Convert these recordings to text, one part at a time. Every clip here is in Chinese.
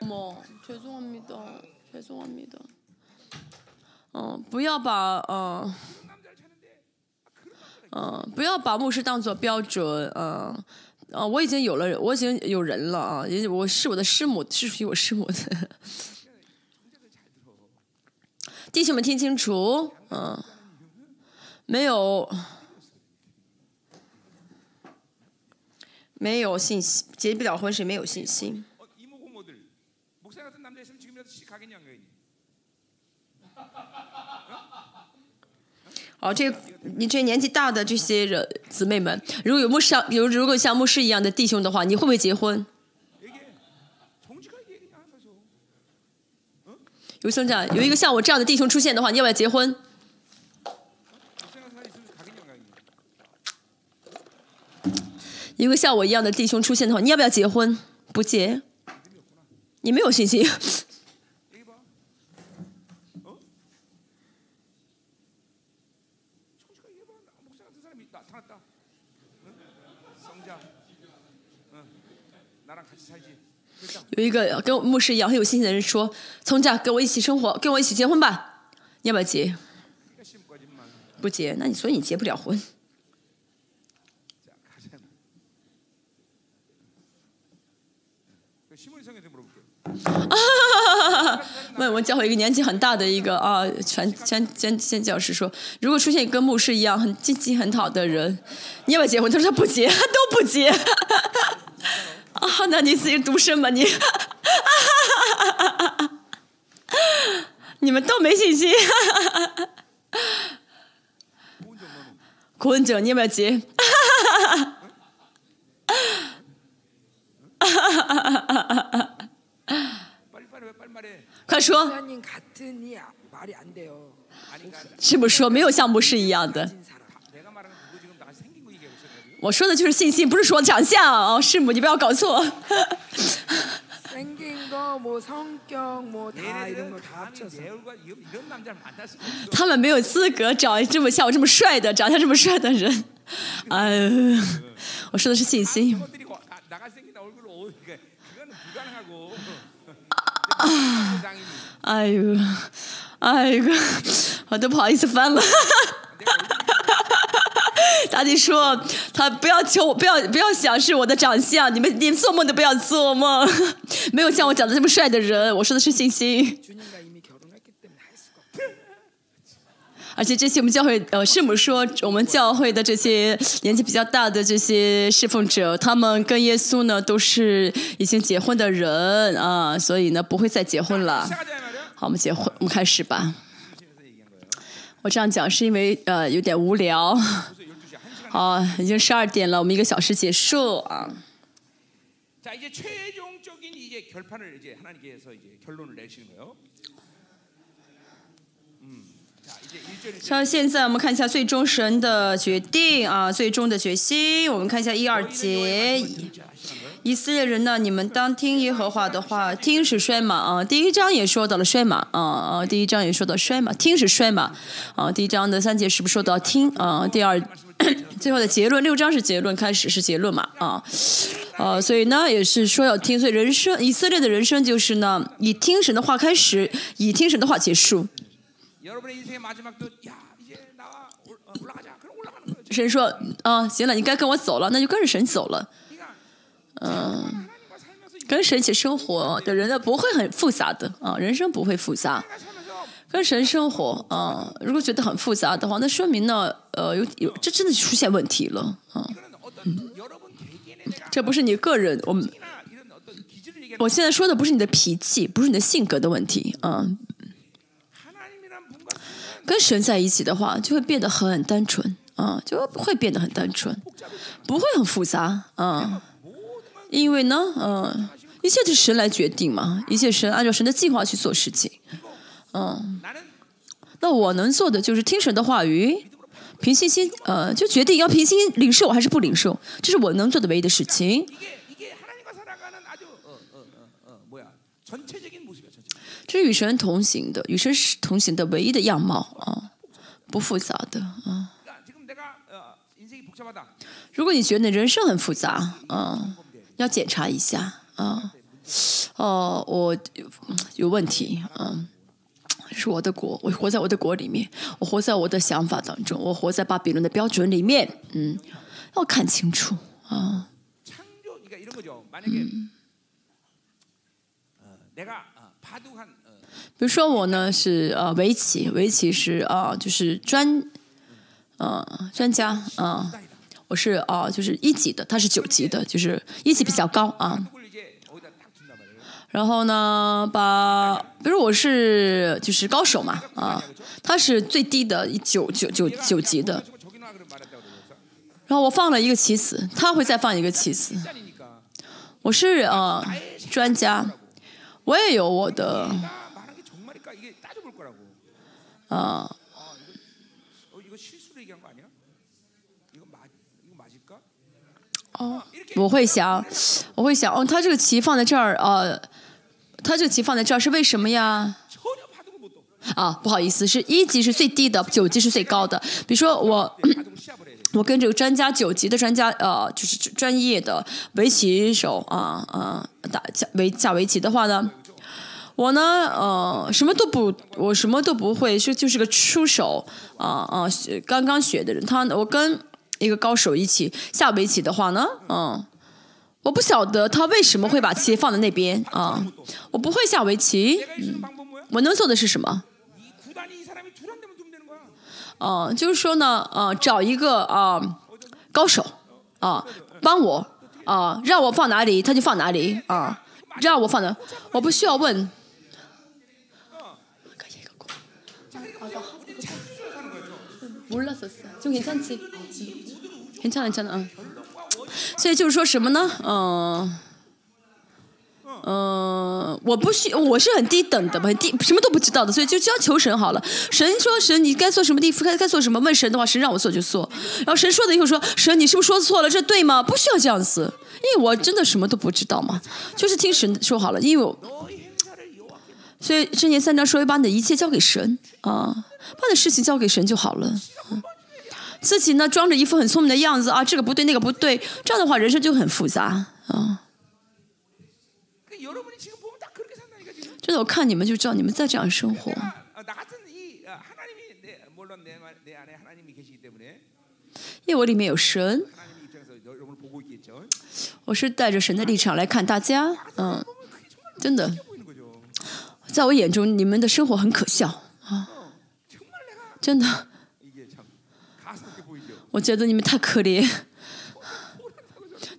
뭐 죄송합니다. 죄송합니다. 어, 不要把呃呃不要把牧师当做标准，呃呃，我已经有了，我已经有人了啊，也我是我的师母，是属于我师母的。弟兄们听清楚，嗯、没有 没有信心，结不了婚是没有信心。哦，这，你这年纪大的这些人，姊妹们，如果有牧师，有，如果像牧师一样的弟兄的话，你会不会结婚？有兄长，有一个像我这样的弟兄出现的话，你要不要结婚？一个像我一样的弟兄出现的话，你要不要结婚？不结？你没有信心？有一个跟牧师一样很有信心的人说：“从家跟我一起生活，跟我一起结婚吧，你要不要结？不结，那你所以你结不了婚。” 啊，我文教会一个年纪很大的一个啊，全全全全教师说，如果出现一个牧师一样很积极、很好的人，你要不要结婚？他说他不结，他 都不结。啊，那你自己独身吧，你你们都没信心。郭文哲，你要不要结？快说。是不是说没有像牧师一样的？我说的就是信心，不是说长相哦，师母，你不要搞错。他们没有资格找这么像我这么帅的，长相这么帅的人。哎、我说的是信心。저것들이 와- 나- 나갈 생긴 얼굴을 어, 그게 그거는 불가능하고. 장인이 哎呦，哎呦，我都不好意思翻了。 내가 얼굴이 大弟说他不要求我，不要不要想是我的长相，你们你们做梦都不要做梦，没有像我长得这么帅的人。我说的是信心。 而且这些我们教会，呃，圣母说，我们教会的这些年纪比较大的这些侍奉者，他们跟耶稣呢都是已经结婚的人啊，所以呢不会再结婚了。好，我们结婚，我们开始吧。我这样讲是因为呃有点无聊。好，已经十二点了，我们一个小时结束啊。像现在我们看一下最终神的决定啊，最终的决心。我们看一下一二节，以色列人呢，你们当听耶和华的话，听是衰嘛啊。第一章也说到了衰嘛啊啊，第一章也说到衰嘛，听是衰嘛啊。第一章的三节是不是说到听啊？第二。最后的结论，六章是结论，开始是结论嘛？啊，呃，所以呢，也是说要听，所以人生以色列的人生就是呢，以听神的话开始，以听神的话结束，神说啊，行了，你该跟我走了，那就跟着神走了。嗯，跟神一起生活的人呢，不会很复杂的啊。人生不会复杂，跟神生活啊。如果觉得很复杂的话，那说明呢，呃，有有这真的出现问题了啊。这不是你个人，我们我现在说的不是你的脾气，不是你的性格的问题啊。跟神在一起的话，就会变得很单纯啊，就会变得很单纯，不会很复杂啊。因为呢，嗯、一切都是神来决定嘛，一切神按照神的计划去做事情。嗯那我能做的就是听神的话语，凭信心，呃，就决定要凭心领受还是不领受，这是我能做的唯一的事情。这是与神同行的与神同行的唯一的样貌啊不复杂的啊。如果你觉得你人生很复杂啊要检查一下啊。哦我有问题啊是我的国我活在我的国里面我活在我的想法当中我活在巴比伦的标准里面嗯要看清楚啊比如说我呢是呃围棋围棋是呃就是专呃专家啊我是呃就是一级的他是九级的就是一级比较高啊。然后呢把比如我是就是高手嘛啊他是最低的一九九九九级的。然后我放了一个棋子他会再放一个棋子。我是呃专家。我也有我的。啊。哦，我会想，我会想，哦，他这个棋放在这儿，呃，他这个棋放在这儿是为什么呀？啊，不好意思，是一级是最低的，九级是最高的。比如说我，我跟这个专家九级的专家，呃，就是专业的围棋手啊啊，打下围棋的话呢？我呢，呃，什么都不，我什么都不会，是就是个出手，啊啊，刚刚学的人。他，我跟一个高手一起下围棋的话呢，嗯，我不晓得他为什么会把棋放在那边啊。我不会下围棋，我能做的是什么？啊，就是说呢，啊，找一个啊高手啊帮我啊，让我放哪里他就放哪里啊，让我放哪，我不需要问。 몰랐었어. 좀 괜찮지? 괜찮아, 괜찮아. 응. 所以就是说什么呢？嗯、呃，我不需，我是很低等的，很低，什么都不知道的，所以就就要求神好了。神说神你该做什么地该该做什么，问神的话，神让我做就做。然后神说的以后说神你是不是说错了？这对吗？不需要这样子，因为我真的什么都不知道嘛，就是听神说好了，因为我。 너희 행사를 여호와께 所以箴言三章说，把你的一切交给神啊， 把你事情交给神就好了。自己呢装着一副很聪明的样子啊这个不对那个不对这样的话人生就很复杂啊。真的我看你们就知道你们在这样生活。因为我里面有神。我是带着神的立场来看大家嗯。真的。在我眼中你们的生活很可笑啊。真的。我觉得你们太可怜。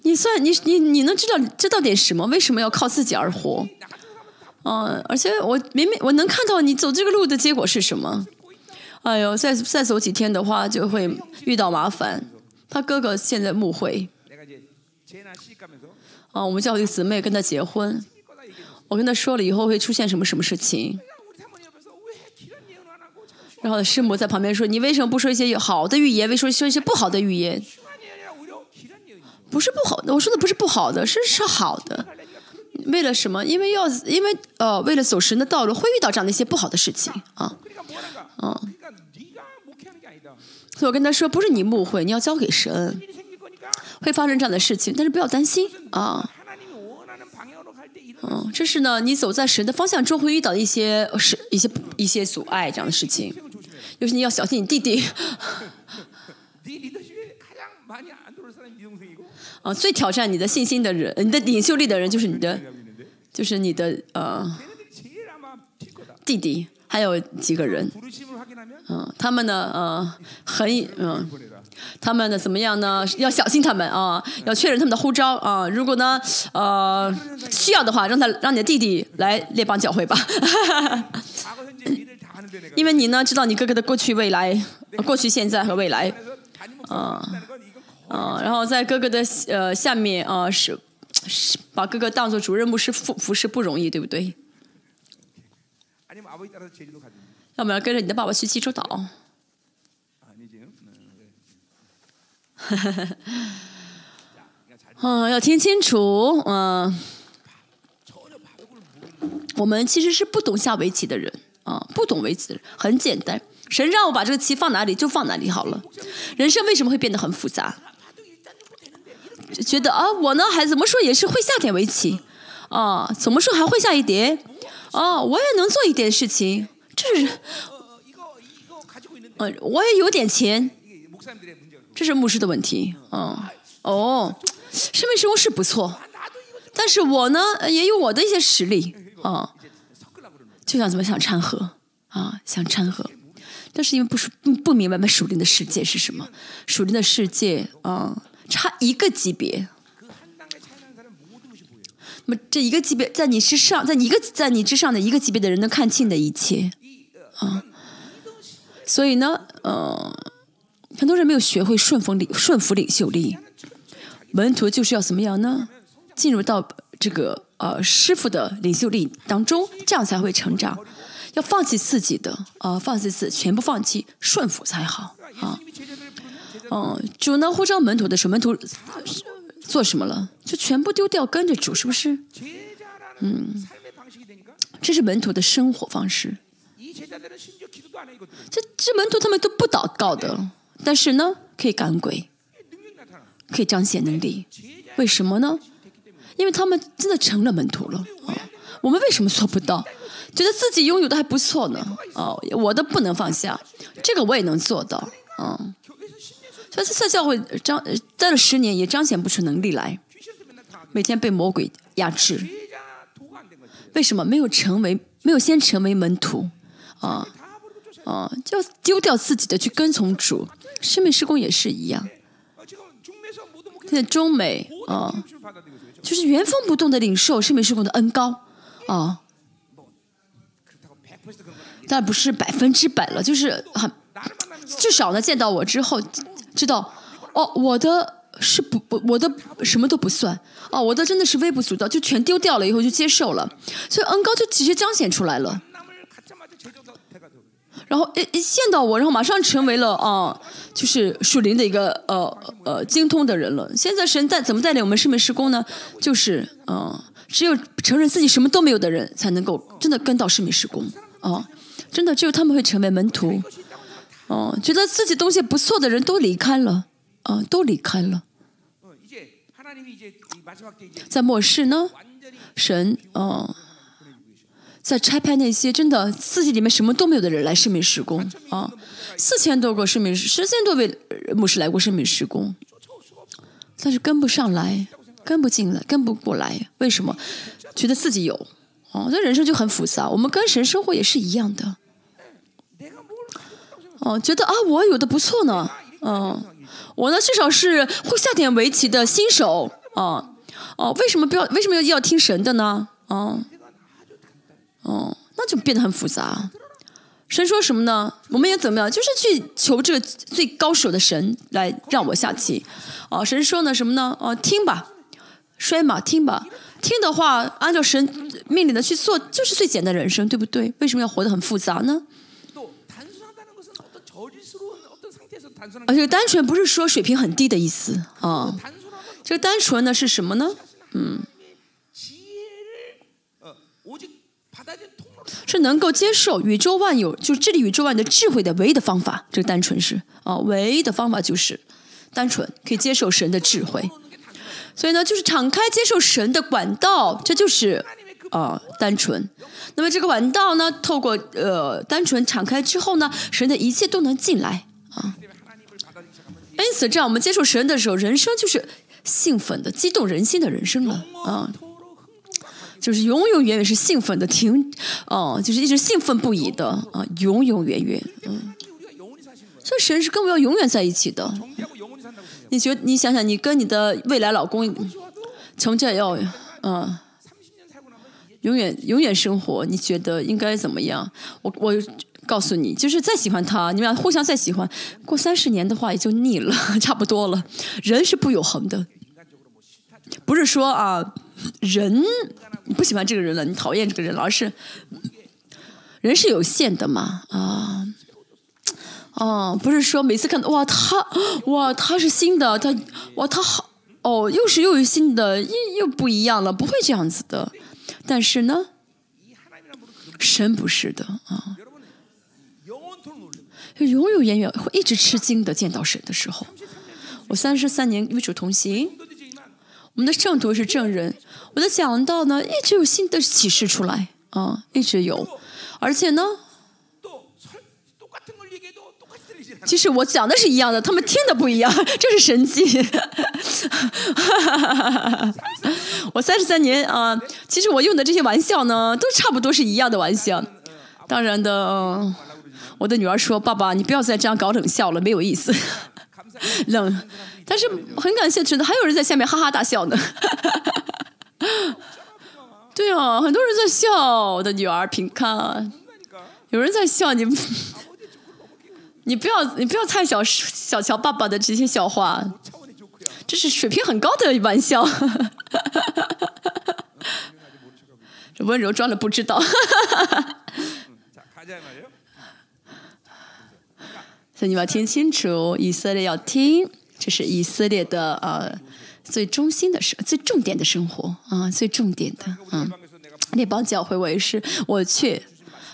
你算，你你你能知道知道点什么，为什么要靠自己而活？嗯，而且我明明我能看到你走这个路的结果是什么。哎呦，再再走几天的话就会遇到麻烦。他哥哥现在误会。啊，我们叫一个姊妹跟他结婚。我跟他说了以后会出现什么什么事情。然后师母在旁边说你为什么不说一些好的语言为什么说一些不好的语言？不是不好我说的不是不好的是是好的。为了什么？因为要因为呃为了走神的道路会遇到这样的一些不好的事情啊嗯所以我跟他说不是你误会你要交给神会发生这样的事情但是不要担心啊。嗯这是呢你走在神的方向中会遇到一些是一些一些阻碍这样的事情。就是你要小心你弟弟。啊，最挑战你的信心的人，你的领袖力的人，就是你的，就是你的呃弟弟，还有几个人。嗯，他们呢，呃，很，嗯，他们呢怎么样呢？要小心他们啊，要确认他们的护照啊。如果呢，呃，需要的话，让他让你的弟弟来列邦教会吧。因为你呢，知道你哥哥的过去、未来、过去、现在和未来，啊啊，然后在哥哥的呃下面啊，是是把哥哥当做主任牧师服服侍不容易，对不对？要不要跟着你的爸爸去济州岛。呵呵呵。嗯，要听清楚，嗯，我们其实是不懂下围棋的人。啊，不懂围棋，很简单。谁让我把这个棋放哪里就放哪里。好了，人生为什么会变得很复杂？就觉得啊，我呢还怎么说也是会下点围棋啊，怎么说还会下一点啊，我也能做一点事情。这是呃，我也有点钱，这是牧师的问题。嗯，哦，是牧师是不错，但是我呢也有我的一些实力。啊。就想怎么想掺和啊，想掺和，但是因为不是不明白嘛，属灵的世界是什么？属灵的世界啊，差一个级别。那么这一个级别，在你之上，在一个在你之上的一个级别的人，能看清的一切啊。所以呢，呃，很多人没有学会顺风领顺服领袖力，门徒就是要怎么样呢？进入到这个。呃，师傅的领袖力当中，这样才会成长。要放弃自己的，呃，放弃自，全部放弃，顺服才好啊。嗯，主呢呼召门徒的时候，门徒做什么了？就全部丢掉，跟着主，是不是？嗯，这是门徒的生活方式。这这门徒他们都不祷告的，但是呢，可以赶鬼，可以彰显能力，为什么呢？因为他们真的成了门徒了啊。我们为什么做不到？觉得自己拥有的还不错呢？哦，我的不能放下，这个我也能做到，嗯。所以在教会彰待了十年，也彰显不出能力来，每天被魔鬼压制。为什么没有成为没有先成为门徒？啊啊，就丢掉自己的去跟从主，生命施工也是一样。现在中美啊，就是原封不动的领受圣美术馆的恩高？啊但不是百分之百了就是很至少呢见到我之后知道哦我的是不不我的什么都不算。哦我的真的是微不足道就全丢掉了以后就接受了。所以恩高就直接彰显出来了。然后一，一见到我，然后马上成为了啊，就是属灵的一个呃呃精通的人了。现在神带怎么带领我们圣美施工呢？就是嗯，只有承认自己什么都没有的人，才能够真的跟到圣美施工啊，真的只有他们会成为门徒。哦，觉得自己东西不错的人都离开了啊，都离开了。在末世呢，神啊。在拆派那些真的自己里面什么都没有的人来圣名施工啊，四千多个圣名，十三多位牧师来过圣名施工，但是跟不上来，跟不进来，跟不过来，为什么？觉得自己有啊，这人生就很复杂。我们跟神生活也是一样的，哦，觉得啊，我有的不错呢，嗯，我呢至少是会下点围棋的新手啊，哦，为什么不要？为什么要要听神的呢？啊？哦，那就变得很复杂。神说什么呢？我们也怎么样？就是去求这个最高手的神来让我下棋。哦，神说呢什么呢？哦，听吧，摔马听吧，听的话按照神命令的去做，就是最简单的人生，对不对？为什么要活得很复杂呢？而且单纯不是说水平很低的意思啊，这个单纯呢是什么呢？嗯，是能够接受宇宙万有就是治理宇宙万的智慧的唯一的方法这个单纯是啊唯一的方法就是单纯可以接受神的智慧。所以呢就是敞开接受神的管道这就是啊单纯。那么这个管道呢透过呃单纯敞开之后呢神的一切都能进来啊。因此这样我们接受神的时候人生就是兴奋的激动人心的人生了啊。就是永永远远是兴奋的，挺哦，就是一直兴奋不已的啊，永永远远。嗯，所以神是跟我要永远在一起的。你觉得？你想想，你跟你的未来老公，从这要嗯，永远永远生活，你觉得应该怎么样？我我告诉你，就是再喜欢他，你们俩互相再喜欢，过三十年的话也就腻了，差不多了。人是不永恒的，不是说啊人。你不喜欢这个人了你讨厌这个人了而是人是有限的嘛啊。哦不是说每次看到哇他哇他是新的他哇他好哦又是又有新的又又不一样了不会这样子的。但是呢神不是的啊。永永远远会一直吃惊的见到神的时候。我三十三年与主同行。我们的圣徒是证人。我的讲道呢，一直有新的启示出来啊，一直有，而且呢，其实我讲的是一样的，他们听的不一样，这是神迹。我三十三年啊，其实我用的这些玩笑呢，都差不多是一样的玩笑。当然的，我的女儿说：“爸爸，你不要再这样搞冷笑了，没有意思。” 冷，但是很感谢神的，还有人在下面哈哈大笑呢。对啊，很多人在笑，我的女儿平康，有人在笑你，你不要你不要太小小瞧爸爸的这些笑话，这是水平很高的玩笑。温柔装了不知道。所以你要听清楚，以色列要听，这是以色列的呃最中心的生，最重点的生活啊，最重点的。嗯，那帮教会我也是，我去，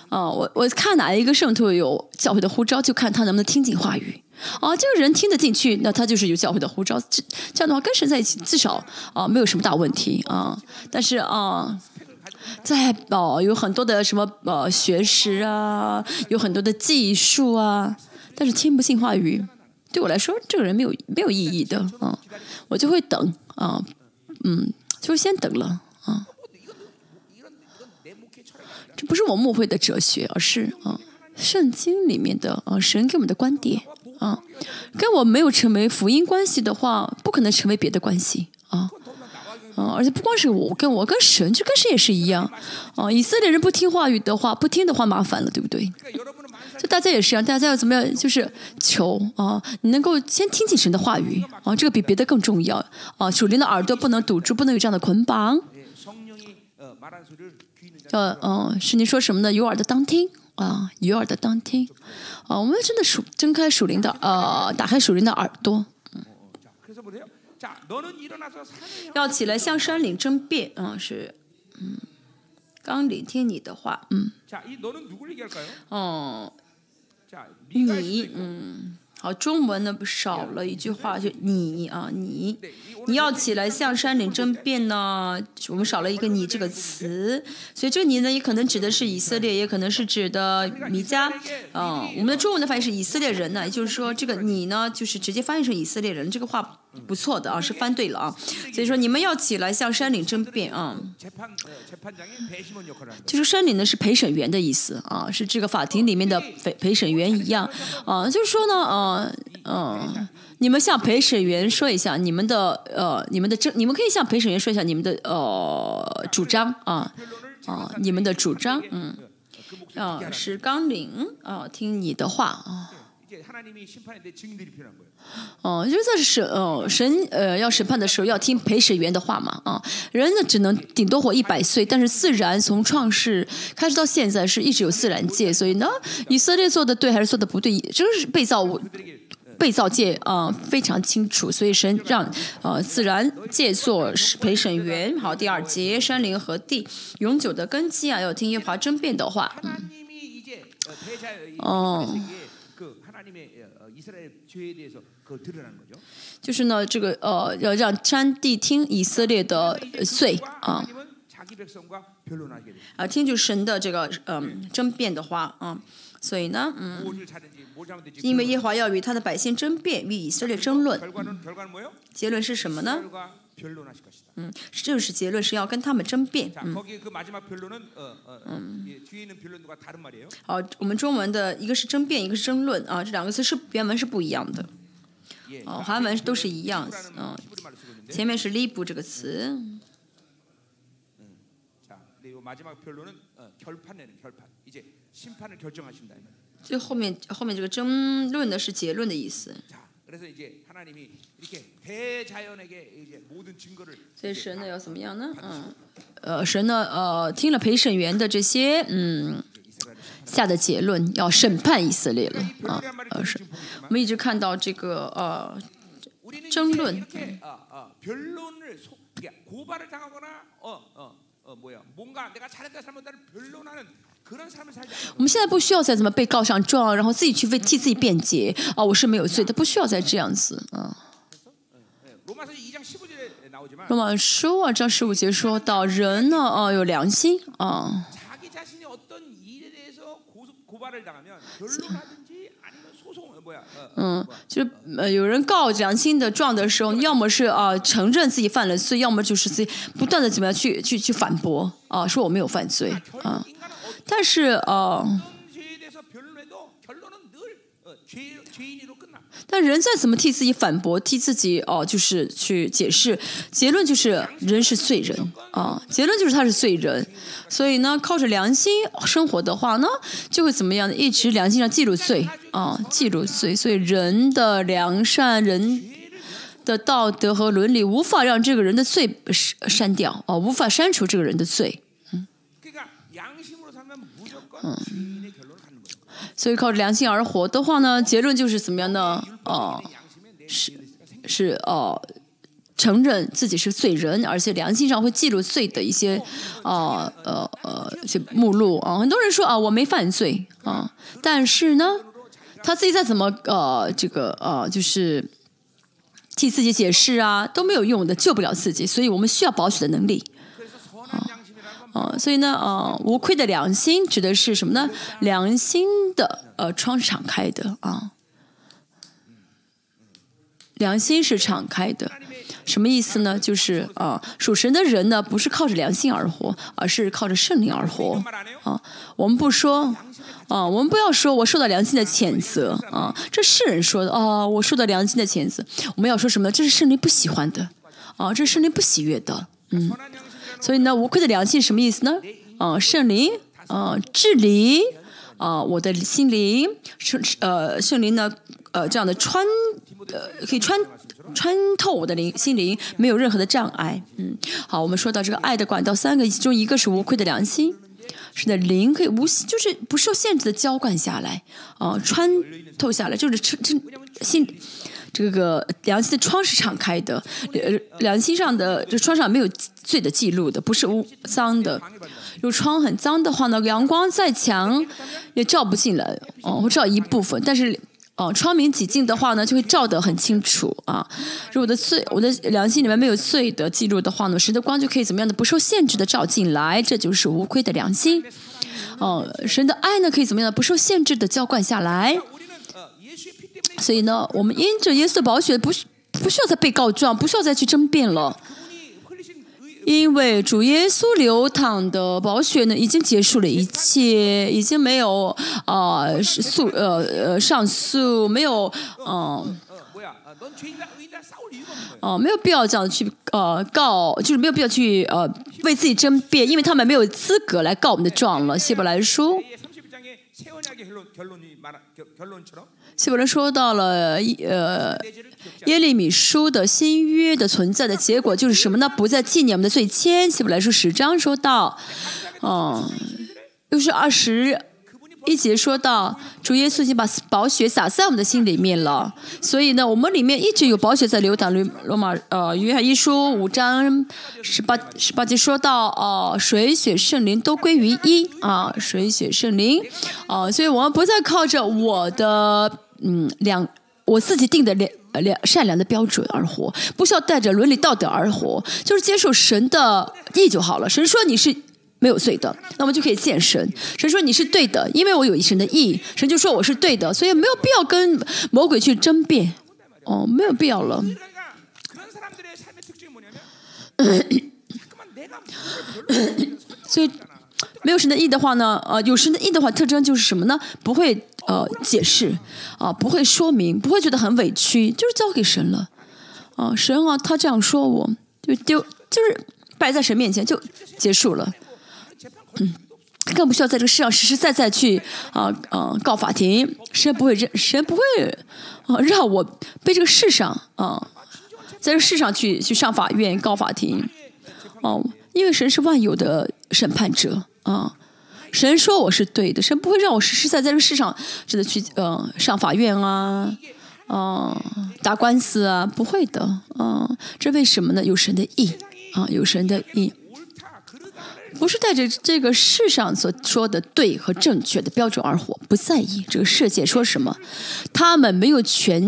啊，我我看哪一个圣徒有教会的呼召，就看他能不能听进话语。啊，这个人听得进去，那他就是有教会的呼召。这这样的话，跟神在一起，至少啊没有什么大问题啊。但是啊，在啊有很多的什么呃学识啊，有很多的技术啊。但是听不信话语，对我来说，这个人没有没有意义的啊，我就会等啊，嗯，就是先等了啊。这不是我慕会的哲学，而是啊，圣经里面的啊神给我们的观点啊，跟我没有成为福音关系的话，不可能成为别的关系啊啊，而且不光是我，跟我跟神就跟谁也是一样啊。以色列人不听话语的话，不听的话麻烦了，对不对？就大家也是一样，大家要怎么样？就是求啊，你能够先听进神的话语啊。这个比别的更重要啊。属灵的耳朵不能堵住，不能有这样的捆绑。呃，呃，是你说什么呢？有耳朵当听啊，有耳朵当听啊。我们真的数，睁开属灵的，呃，打开属灵的耳朵。嗯，要起来向山岭争辩。嗯，是，嗯，刚聆听你的话。嗯，嗯。你.嗯，好，中文呢少了一句话，就你啊，你。你要起来向山顶争辩呢我们少了一个你这个词。所以这个你呢也可能指的是以色列也可能是指的米迦。啊我们的中文的翻译是以色列人呢也就是说这个你呢就是直接翻译成以色列人这个话不错的啊是翻对了啊。所以说你们要起来向山岭争辩啊。就是山顶呢是陪审员的意思啊是这个法庭里面的陪陪审员一样啊。就是说呢啊嗯你们向陪审员说一下你们的呃，你们的证，你们可以向陪审员说一下你们的呃主张啊啊，你们的主张，嗯，啊，是纲领啊，听你的话啊。哦，就是在审哦审呃要审判的时候要听陪审员的话嘛啊，人呢只能顶多活一百岁，但是自然从创世开始到现在是一直有自然界，所以呢以色列做的对还是做的不对，就是被造物。被造界啊非常清楚，所以神让呃自然界做陪审员。好，第二节山林和地永久的根基啊，要听耶华争辩的话。哦，就是呢，这个呃要让山地听以色列的罪啊，啊听就是神的这个嗯争辩的话啊。所以呢，嗯，因为耶华要与他的百姓争辩，与以色列争论，结论是什么呢？嗯，就是结论是要跟他们争辩。嗯，好，我们中文的一个是争辩，一个是争论啊，这两个词是原文是不一样的。哦，韩文都是一样。嗯，前面是 “lib” 这个词。我们中文的一个是争辩，一个是争论啊，这两个词是原文是不一样的。哦，啊，韩文都是一样。嗯，啊，前面是 “lib” 这个词。嗯，这后面后面这个争论的是结论的意思。所以神呢要怎么样呢？嗯，呃，神呢呃听了陪审员的这些嗯下的结论，要审判以色列了啊！呃是，我们一直看到这个呃争论。我们现在不需要再怎么被告上状，然后自己去为替自己辩解啊，我是没有罪，他不需要再这样子啊。罗马书啊，章十五节说到，人呢啊有良心啊。嗯，就是有人告良心的状的时候，要么是啊承认自己犯了罪，要么就是自己不断的怎么样去去去反驳啊，说我没有犯罪啊。但是啊但人再怎么替自己反驳替自己哦就是去解释结论就是人是罪人啊结论就是他是罪人。所以呢靠着良心生活的话呢就会怎么样一直良心上记录罪啊记录罪。所以人的良善人的道德和伦理无法让这个人的罪删掉啊无法删除这个人的罪。嗯。所以靠着良心而活的话呢结论就是怎么样呢？哦是是哦承认自己是罪人而且良心上会记录罪的一些啊呃呃一些目录。啊很多人说啊我没犯罪啊但是呢他自己再怎么呃这个呃就是替自己解释啊都没有用的救不了自己所以我们需要保取的能力。啊所以呢，啊，无愧的良心指的是什么呢？良心的呃窗敞开的啊。良心是敞开的，什么意思呢？就是啊，属神的人呢，不是靠着良心而活，而是靠着圣灵而活啊。我们不说啊，我们不要说我受到良心的谴责啊。这是人说的啊，我受到良心的谴责。我们要说什么？这是圣灵不喜欢的啊，这是圣灵不喜悦的嗯。所以呢，无愧的良心什么意思呢？啊、圣灵啊、治理啊、我的心灵，圣呃圣灵呢呃这样的穿呃可以穿穿透我的灵心灵，没有任何的障碍。嗯，好，我们说到这个爱的管道三个，其中一个是无愧的良心。是的，灵可以无就是不受限制的浇灌下来，啊、穿透下来，就是这这心这个良心的窗是敞开的，呃，良心上的这窗上没有罪的记录的，不是污脏的。如果窗很脏的话呢，阳光再强也照不进来，哦，会照一部分，但是。哦，窗明几净的话呢，就会照得很清楚啊。如果的罪，我的良心里面没有罪的记录的话呢，神的光就可以怎么样的不受限制的照进来，这就是无愧的良心。哦，神的爱呢，可以怎么样的不受限制的浇灌下来。所以呢我们因着耶稣的宝血不不需要再被告状不需要再去争辩了。因为主耶稣流淌的宝血呢已经结束了一切已经没有呃诉呃呃上诉没有嗯哦没有必要这样去呃告就是没有必要去呃为自己争辩因为他们没有资格来告我们的状了。希伯来书。希伯来说到了耶呃耶利米书的新约的存在的结果就是什么呢？不再纪念我们的罪愆。希伯来书十章说到，嗯，又是二十一节说到，主耶稣已经把宝血洒在我们的心里面了。所以呢，我们里面一直有宝血在流淌。罗罗马呃约翰一书五章十八十八节说到，哦，水、血、圣灵都归于一啊，水、血、圣灵啊，所以我们不再靠着我的。嗯两我自己定的良良善良的标准而活，不需要带着伦理道德而活，就是接受神的意就好了。神说你是。没有罪的，那么就可以见神。神说你是对的，因为我有一神的意，神就说我是对的，所以没有必要跟魔鬼去争辩，哦，没有必要了。所以没有神的意的话呢？呃，有神的意的话，特征就是什么呢？不会呃解释，啊，不会说明，不会觉得很委屈，就是交给神了。啊，神啊，他这样说我，就丢，就是摆在神面前就结束了，嗯，更不需要在这个世上实实在在去啊啊告法庭，神不会认神不会让我被这个世上啊，在这世上去去上法院告法庭，哦。因为神是万有的审判者啊，神说我是对的，神不会让我实实在在这世上真的去呃上法院啊，哦打官司啊，不会的，嗯，这为什么呢？有神的意啊，有神的意，不是带着这个世上所说的对和正确的标准而活，不在意这个世界说什么，他们没有权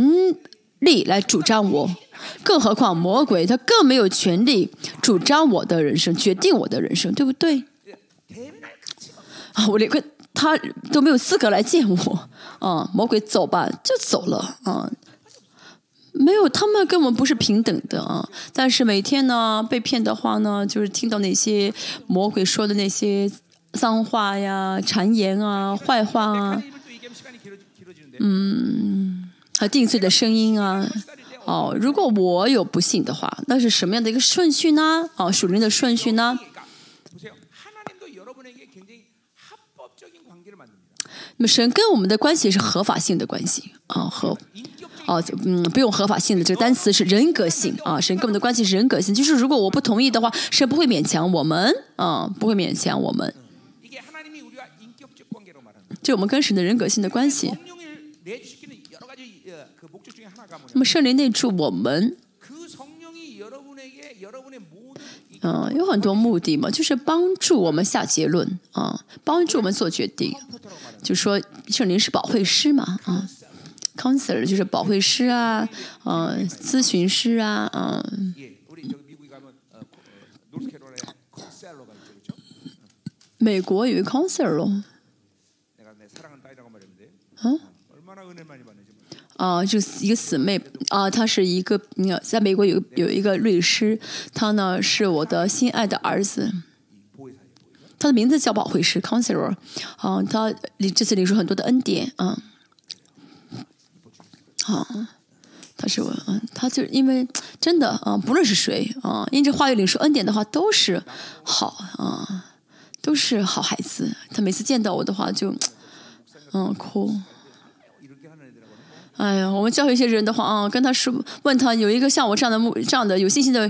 利来主张我。更何况魔鬼他更没有权利主张我的人生决定我的人生对不对？啊我连个他都没有资格来见我。啊魔鬼走吧就走了。啊没有他们跟我们不是平等的。啊但是每天呢被骗的话呢就是听到那些魔鬼说的那些脏话呀谗言啊坏话啊嗯和定罪的声音啊。哦，如果我有不信的话，那是什么样的一个顺序呢？哦，属灵的顺序呢？那么神跟我们的关系是合法性的关系啊，合哦、啊，嗯，不用合法性的这个单词是人格性啊。神跟我们的关系是人格性，就是如果我不同意的话，神不会勉强我们啊，不会勉强我们。就我们跟神的人格性的关系。那么圣灵内住我们，嗯，有很多目的嘛，就是帮助我们下结论啊，帮助我们做决定。就说圣灵是保惠师嘛，啊，counsel 就是保惠师啊，啊，咨询师啊，啊。美国有 counsel 咯？嗯？啊，就是一个姊妹啊，她是一个，在美国有有一个律师，他呢是我的心爱的儿子，他的名字叫鲍会师，Counselor，啊，他这次领受很多的恩典，啊，好，他是我，嗯他就因为真的啊，不论是谁啊，因这话语领受恩典的话都是好啊，都是好孩子，他每次见到我的话就嗯哭。哎呀我们教育一些人的话啊跟他说问他有一个像我这样的这样的有信心的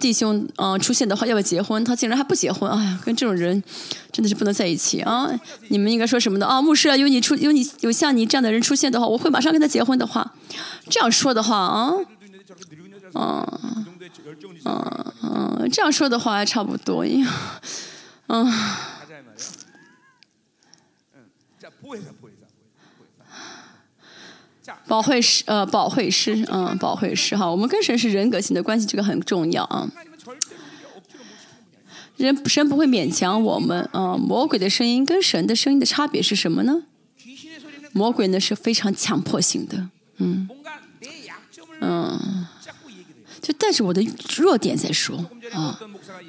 弟兄啊出现的话要不要结婚他竟然还不结婚哎呀跟这种人真的是不能在一起啊你们应该说什么？的啊牧师啊有你出有你有像你这样的人出现的话我会马上跟他结婚的话这样说的话啊啊啊这样说的话还差不多呀啊保惠师，呃，保惠师，嗯，保惠师，哈，我们跟神是人格性的关系，这个很重要啊。人神不会勉强我们啊。魔鬼的声音跟神的声音的差别是什么呢？魔鬼呢是非常强迫性的，嗯，嗯，就带着我的弱点在说啊。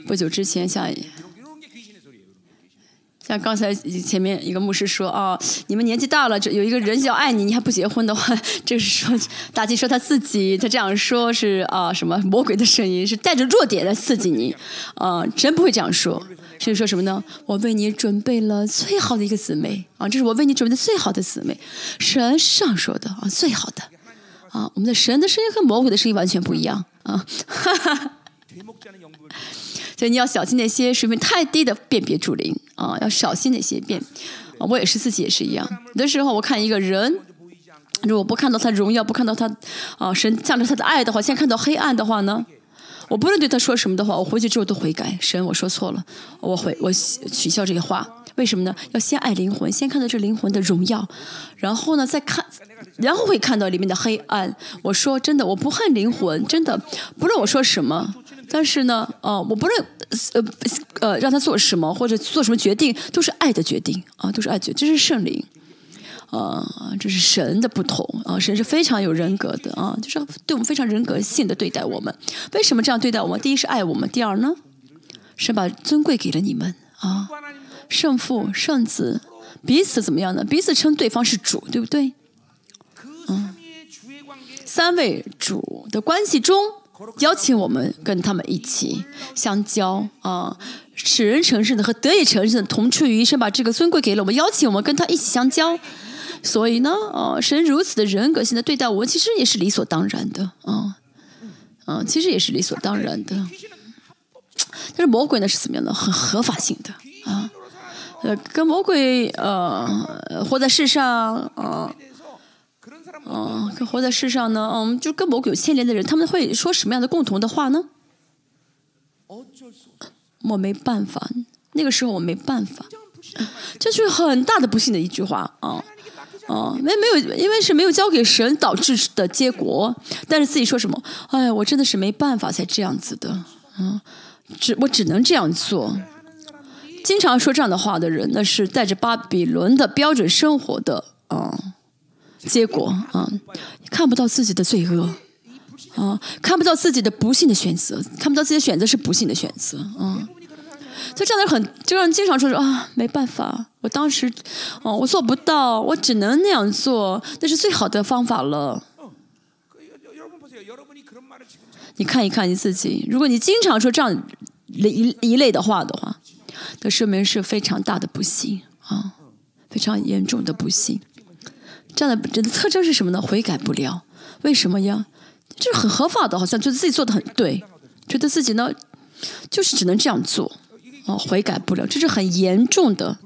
不久之前像。像刚才前面一个牧师说啊，你们年纪大了，就有一个人要爱你，你还不结婚的话，就是说大祭说他自己，他这样说是啊，什么魔鬼的声音是带着弱点来刺激你 啊，真不会这样说。所以说什么呢？我为你准备了最好的一个姊妹啊，这是我为你准备的最好的姊妹。神上说的啊，最好的啊，我们的神的声音和魔鬼的声音完全不一样啊。所以你要小心那些水平太低的辨别主灵啊，要小心那些辨。啊，我也是自己也是一样，有的时候我看一个人。如果不看到他荣耀，不看到他，啊，神向着他的爱的话，先看到黑暗的话呢，我不论对他说什么的话，我回去之后都悔改。神，我说错了，我悔，我取消这个话。为什么呢？要先爱灵魂，先看到这灵魂的荣耀，然后呢，再看，然后会看到里面的黑暗。我说真的，我不恨灵魂，真的，不论我说什么。但是呢呃我不论呃呃让他做什么或者做什么决定都是爱的决定啊都是爱决这是圣灵啊这是神的不同啊神是非常有人格的啊就是对我们非常人格性的对待我们。为什么这样对待我们？第一是爱我们第二呢？神把尊贵给了你们啊圣父圣子彼此怎么样呢？彼此称对方是主对不对？嗯。三位主的关系中邀请我们跟他们一起相交啊使人成圣的和得以成圣的同处于一身把这个尊贵给了我们邀请我们跟他一起相交。所以呢啊神如此的人格性的对待我们其实也是理所当然的啊嗯其实也是理所当然的。但是魔鬼呢是怎么样的很合法性的啊呃跟魔鬼呃活在世上啊嗯，可活在世上呢。嗯，就跟魔鬼有牵连的人，他们会说什么样的共同的话呢？我没办法，那个时候我没办法。这是很大的不幸的一句话。嗯，啊，没有，因为是没有交给神导致的结果。但是自己说什么，哎，我真的是没办法才这样子的。嗯，只我只能这样做。经常说这样的话的人，那是带着巴比伦的标准生活的。嗯。结果啊，看不到自己的罪恶啊，看不到自己的不幸的选择，看不到自己的选择是不幸的选择啊。就这样的很，就让人经常说说啊，没办法，我当时，哦，我做不到，我只能那样做，那是最好的方法了。你看一看你自己，如果你经常说这样一一类的话的话，那说明是非常大的不幸啊，非常严重的不幸。这样的，人的特征是什么呢？悔改不了。为什么呀？就是很合法的，好像觉得自己做的很对，觉得自己呢，就是只能这样做。哦，悔改不了，这是很严重的，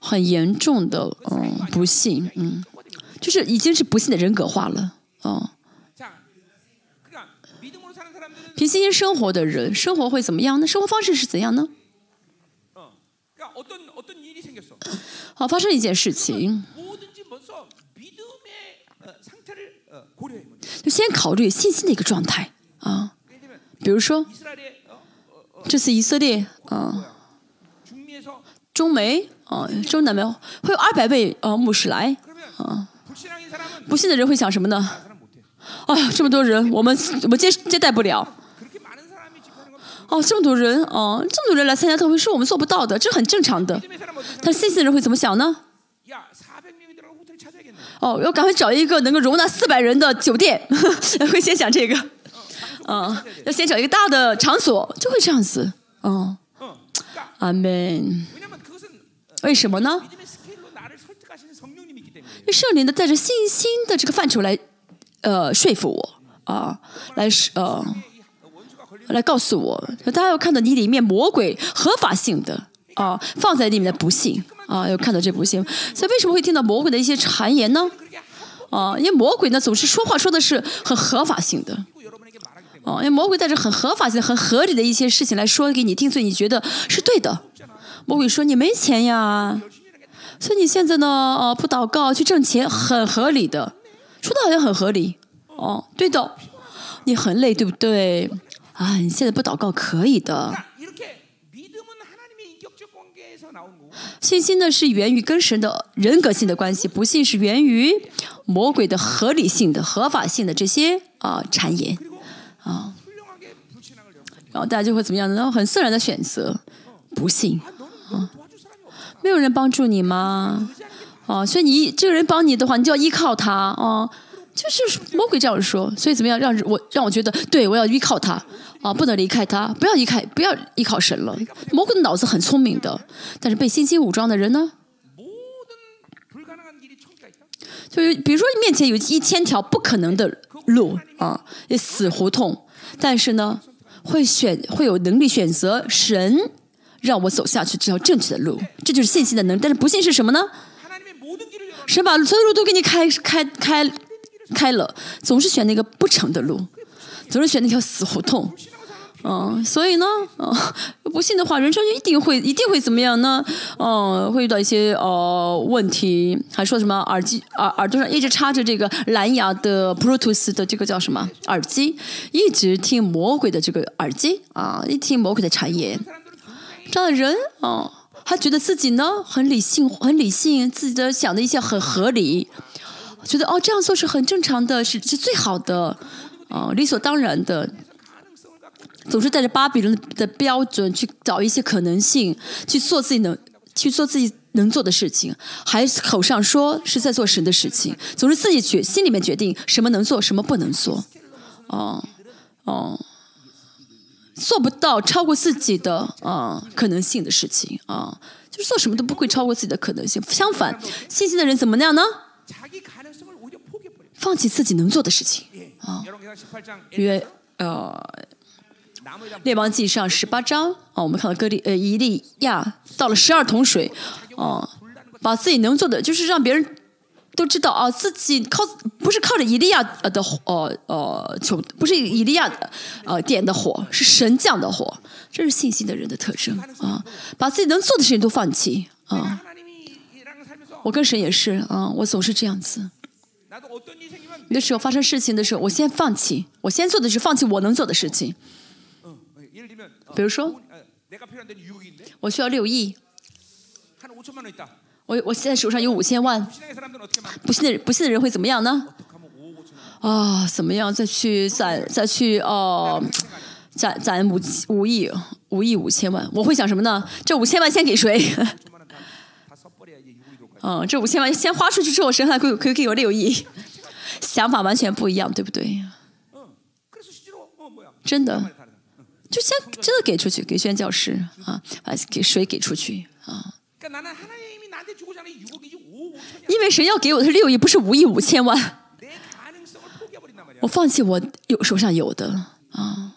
很严重的。嗯，不幸，嗯，就是已经是不幸的人格化了。嗯。平行生活的人，生活会怎么样？那生活方式是怎样呢？好，发生一件事情。就先考虑信心的一个状态啊，比如说，这次以色列啊，中美啊，中南美会有二百位啊牧师来啊，不信的人会想什么呢？哎呀，这么多人，我们我们接接待不了。哦，这么多人啊，这么多人来参加特会，是我们做不到的，这很正常的。但是信心的人会怎么想呢？哦，要赶快找一个能够容纳四百人的酒店，会先想这个，嗯、要先找一个大的场所，就会这样子，嗯，阿门。为什么呢？因为圣灵的带着信心的这个范畴来，呃，说服我啊，来是呃，来告诉我，大家要看到你里面魔鬼合法性的啊，放在里面的不幸。啊又看到这部戏。所以为什么会听到魔鬼的一些谗言呢？啊因为魔鬼呢总是说话说的是很合法性的。啊因为魔鬼带着很合法性很合理的一些事情来说给你定罪你觉得是对的。魔鬼说你没钱呀。所以你现在呢啊不祷告去挣钱很合理的。说的好像很合理。哦对的。你很累对不对？啊你现在不祷告可以的。信心呢是源于跟神的人格性的关系不幸是源于魔鬼的合理性的合法性的这些啊谗言。啊然后大家就会怎么样呢？很自然的选择不幸啊没有人帮助你吗？啊所以你这个人帮你的话你就要依靠他。啊就是魔鬼这样说。所以怎么样让我让我觉得对我要依靠他。啊，不能离开他，不要离开，不要依靠神了。魔鬼的脑子很聪明的，但是被信心武装的人呢？就是比如说，你面前有一千条不可能的路啊，死胡同，但是呢，会选，会有能力选择神，让我走下去这条正确的路。这就是信心的能力。但是不幸是什么呢？神把所有路都给你开开开开了，总是选那个不成的路，总是选那条死胡同。嗯，所以呢，嗯，不信的话，人生就一定会一定会怎么样呢？嗯，会遇到一些呃问题，还说什么耳机，耳耳朵上一直插着这个蓝牙的 Bluetooth 的这个叫什么？耳机，一直听魔鬼的这个耳机，啊，一听魔鬼的谗言。这样的人，啊，他觉得自己呢，很理性很理性，自己的想的一些很合理，觉得哦，这样做是很正常的，是是最好的，啊，理所当然的。总是带着巴比伦的标准去找一些可能性，去做自己能去做自己能做的事情，还口上说是在做神的事情，总是自己决心里面决定什么能做，什么不能做，哦哦，做不到超过自己的啊可能性的事情啊，就是做什么都不会超过自己的可能性。相反，信心的人怎么样呢？放弃自己能做的事情，约呃。列王记上十八章啊，我们看到哥利呃以利亚倒了十二桶水，哦、啊，把自己能做的，就是让别人都知道啊，自己靠不是靠着以利亚的呃的呃呃求，不是以利亚的呃点的火，是神降的火，这是信心的人的特征啊，把自己能做的事情都放弃啊。我跟神也是啊，我总是这样子。有的时候发生事情的时候，我先放弃，我先做的是放弃我能做的事情。比如说我需要六亿。我我现在手上有五千万。不信的不信的人会怎么样呢？啊怎么样？再去攒再去哦攒攒五五亿五亿五千万。我会想什么呢？这五千万先给谁？嗯这五千万先花出去之后谁还可以可以给我六亿。想法完全不一样对不对？真的。就先真的给出去，给宣教师啊，把给谁给出去啊。因为谁要给我的是六亿，不是五亿五千万。我放弃我有手上有的啊。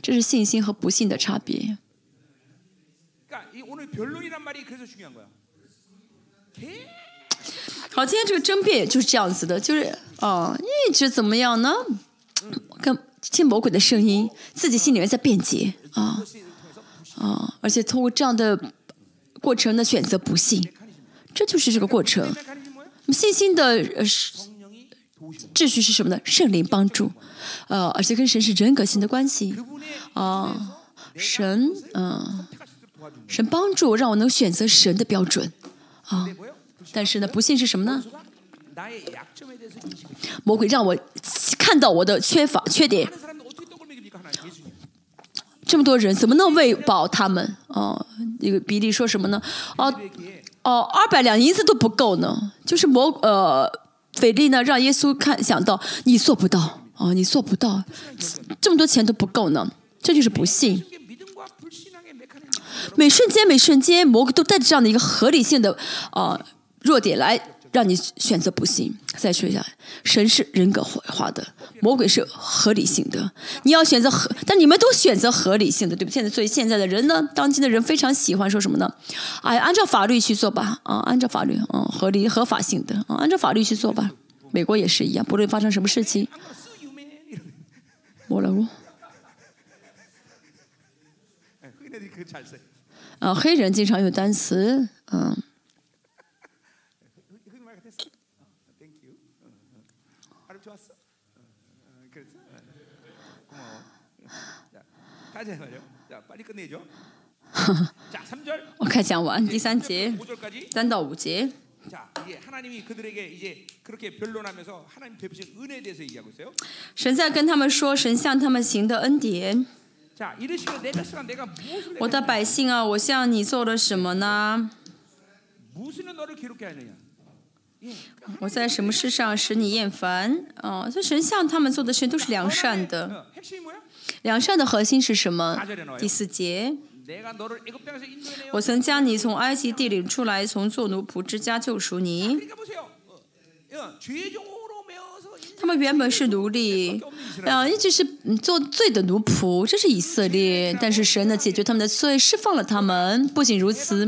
这是信心和不信的差别。好，今天这个争辩就是这样子的，就是哦，一直怎么样呢？跟听魔鬼的声音，自己心里面在辩解啊啊！而且通过这样的过程呢，选择不信，这就是这个过程。那么信心的呃秩序是什么呢？圣灵帮助，呃，而且跟神是人格性的关系啊。神嗯，神帮助让我能选择神的标准啊。但是呢，不信是什么呢？魔鬼让我看到我的缺乏缺点。这么多人怎么能喂饱他们？哦那个比利说什么呢？哦哦二百两银子都不够呢。就是魔呃菲利呢让耶稣看想到你做不到啊你做不到这么多钱都不够呢。这就是不幸。每瞬间每瞬间魔鬼都带着这样的一个合理性的呃弱点来让你选择不信。再说一下，神是人格化的，魔鬼是合理性的。你要选择合，但你们都选择合理性的，对不对？现在所以现在的人呢，当今的人非常喜欢说什么呢？哎，按照法律去做吧，啊，按照法律，嗯，合理合法性的，啊，按照法律去做吧。美国也是一样，不论发生什么事情， 쓰 유메 이런 我了我 흑인애들이 그거 잘 써요. 啊，黑人经常用单词，嗯。 흑 我看讲完第三节， 5절까지. 三到五节。 자, 이제 하나님이 그들에게 이제 그렇게 변론하면서 하나님 베푸신 은혜에 대해서 얘기하고 있어요. 神在跟他们说，神向他们行的恩典。 자, 이르시되 내 백성아 내가 무엇을 我的 내가 百姓啊，我向你做了什么呢？ 무엇을 너를 괴롭게 하느냐? 예. 我在什么事上使你厌烦？哦，所以神向他们做的事都是良善的。 良善的核心是什么？第四节，我曾将你从埃及地领出来，从做奴仆之家救赎你。他们原本是奴隶，啊，一直是做罪的奴仆，这是以色列。但是神呢，解决他们的罪，释放了他们。不仅如此，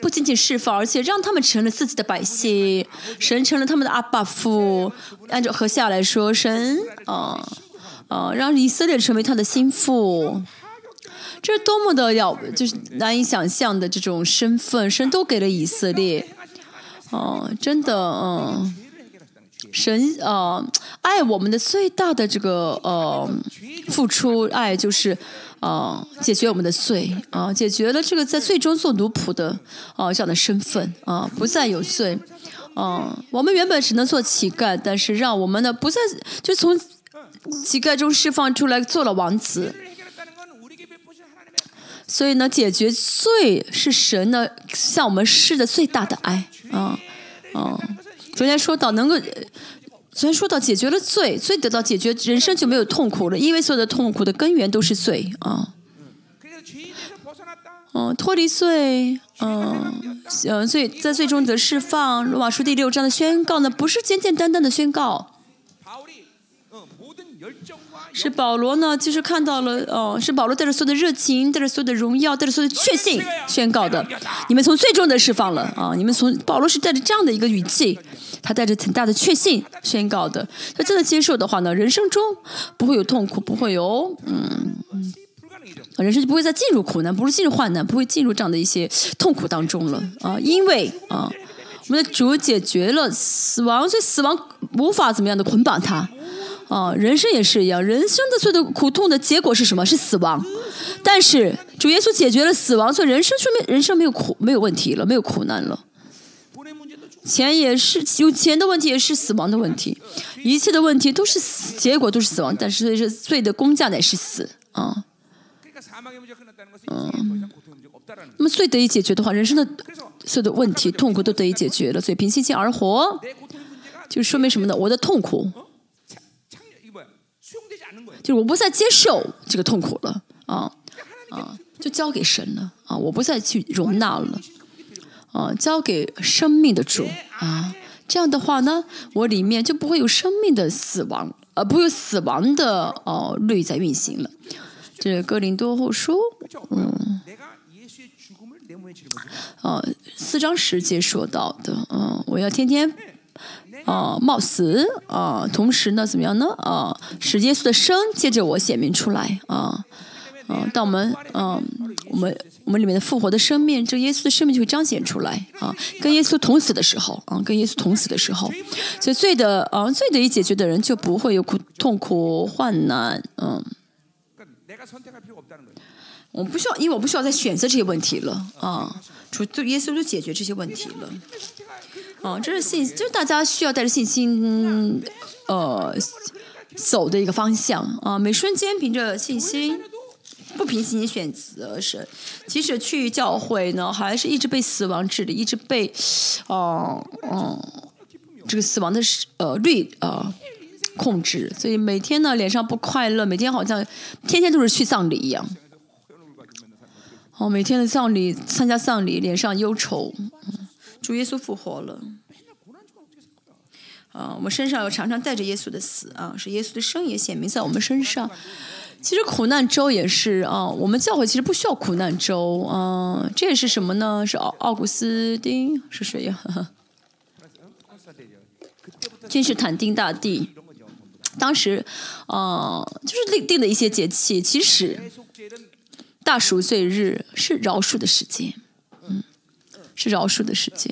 不仅仅释放，而且让他们成了自己的百姓，神成了他们的阿爸父。按照和下来说，神啊。啊，让以色列成为他的心腹，这是多么的要，就是难以想象的这种身份，神都给了以色列。哦，真的，嗯，神呃，爱我们的最大的这个呃付出，爱就是啊，解决我们的罪啊，解决了这个在最终做奴仆的啊这样的身份啊，不再有罪。嗯，我们原本只能做乞丐，但是让我们的不再就从。乞丐中释放出来做了王子，所以呢，解决罪是神呢向我们施的最大的爱。嗯啊，昨天说到能够昨天说到解决了罪，罪得到解决，人生就没有痛苦了，因为所有的痛苦的根源都是罪。嗯嗯，脱离罪，嗯嗯，所以在最终的释放罗马书第六章的宣告呢，不是简简单单的宣告。是保罗呢，其实看到了。哦，是保罗带着所有的热情，带着所有的荣耀，带着所有的确信宣告的。你们从最终的释放了啊，你们从保罗是带着这样的一个语气，他带着很大的确信宣告的。他真的接受的话呢，人生中不会有痛苦，不会有。嗯。人生就不会再进入苦难，不是进入患难，不会进入这样的一些痛苦当中了啊。因为啊，我们的主解决了死亡，所以死亡无法怎么样的捆绑他。啊，人生也是一样，人生的罪的苦痛的结果是什么？是死亡。但是主耶稣解决了死亡，所以人生说明人生没有苦，没有问题了，没有苦难了。钱也是，有钱的问题也是死亡的问题，一切的问题都是死，结果都是死亡。但是罪的工价乃是死啊。嗯。那么罪得以解决的话，人生的所有的问题、痛苦都得以解决了，所以平心静而活，就说明什么呢？我的痛苦。就是我不再接受这个痛苦了啊啊，就交给神了啊，我不再去容纳了啊，交给生命的主啊。这样的话呢，我里面就不会有生命的死亡，啊，不会有死亡的哦律、在运行了。这是哥林多后书，嗯，哦、四章十节说到的，嗯、我要天天啊，冒死啊，同时呢，怎么样呢？啊，使耶稣的生接着我显明出来。啊，啊当我们嗯，我们我们里面的复活的生命，这耶稣的生命就会彰显出来。啊，跟耶稣同死的时候，啊，跟耶稣同死的时候，所以最的啊，最得以解决的人就不会有苦痛苦患难。嗯，我不需要，因为我不需要再选择这些问题了。啊，除就耶稣就解决这些问题了。啊，这是信，就是大家需要带着信心，呃，走的一个方向啊。每瞬间凭着信心，不凭信心选择神，即使去教会呢，还是一直被死亡治理，一直被，哦、嗯，这个死亡的呃律呃控制，所以每天呢脸上不快乐，每天好像天天都是去葬礼一样。哦，每天的葬礼参加葬礼，脸上忧愁。嗯主耶稣复活了。啊，我们身上又常常带着耶稣的死啊，是耶稣的生也显明在我们身上。其实苦难周也是啊，我们教会其实不需要苦难周啊。这也是什么呢？是奥奥古斯丁是谁呀？君士坦丁大帝。当时啊，就是立定了一些节气。其实大赎罪日是饶恕的时间。是饶恕的世界。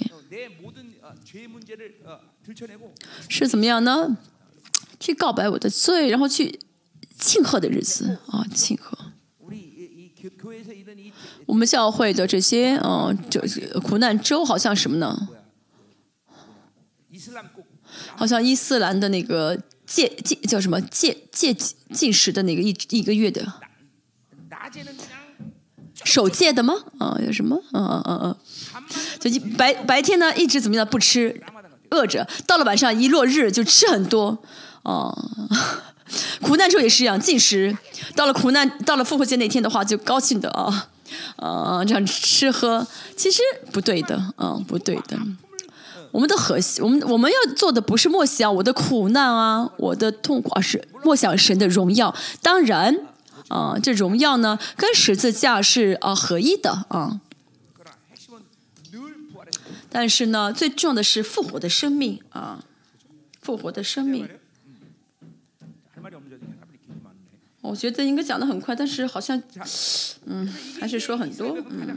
是怎么样呢？去告白我的罪，然后去庆贺的日子啊，庆贺。我们教会的这些嗯、就是苦难周好像什么呢？好像伊斯兰的那个戒戒叫什么戒戒禁食的那个一一个月的。守戒的吗？啊，有什么？嗯嗯嗯嗯，就一白白天呢一直怎么样不吃，饿着，到了晚上一落日就吃很多。啊、苦难时候也是一样，进食。到了苦难，到了复活节那天的话，就高兴的啊，啊、这样吃喝，其实不对的，啊、不对的。我们的核心，我们我们要做的不是默想我的苦难啊，我的痛苦，而是默想神的荣耀。当然，啊，这荣耀呢，跟十字架是啊合一的啊。但是呢，最重要的是复活的生命啊，复活的生命。我觉得应该讲的很快，但是好像嗯，还是说很多嗯。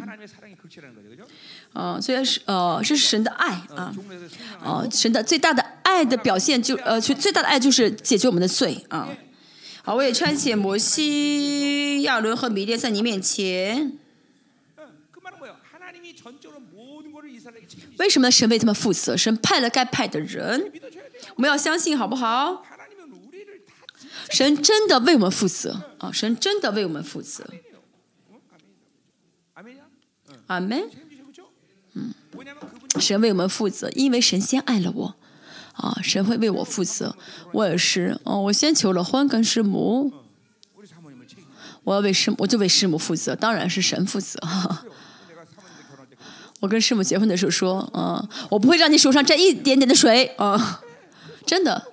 啊，虽然是呃，是神的爱啊，哦，神的最大的爱的表现就呃，最大的爱就是解决我们的罪啊。好，我也穿起摩西、亚伦和米列在你面前。为什么神为他们负责？神派了该派的人，我们要相信好不好？神真的为我们负责啊，神真的为我们负责。阿门。嗯，神为我们负责，因为神仙爱了我。啊，神会为我负责，我也是，哦，我先求了婚跟师母，我要为师，我就为师母负责，当然是神负责，哈哈。我跟师母结婚的时候说，啊，我不会让你手上沾一点点的水，啊，真的。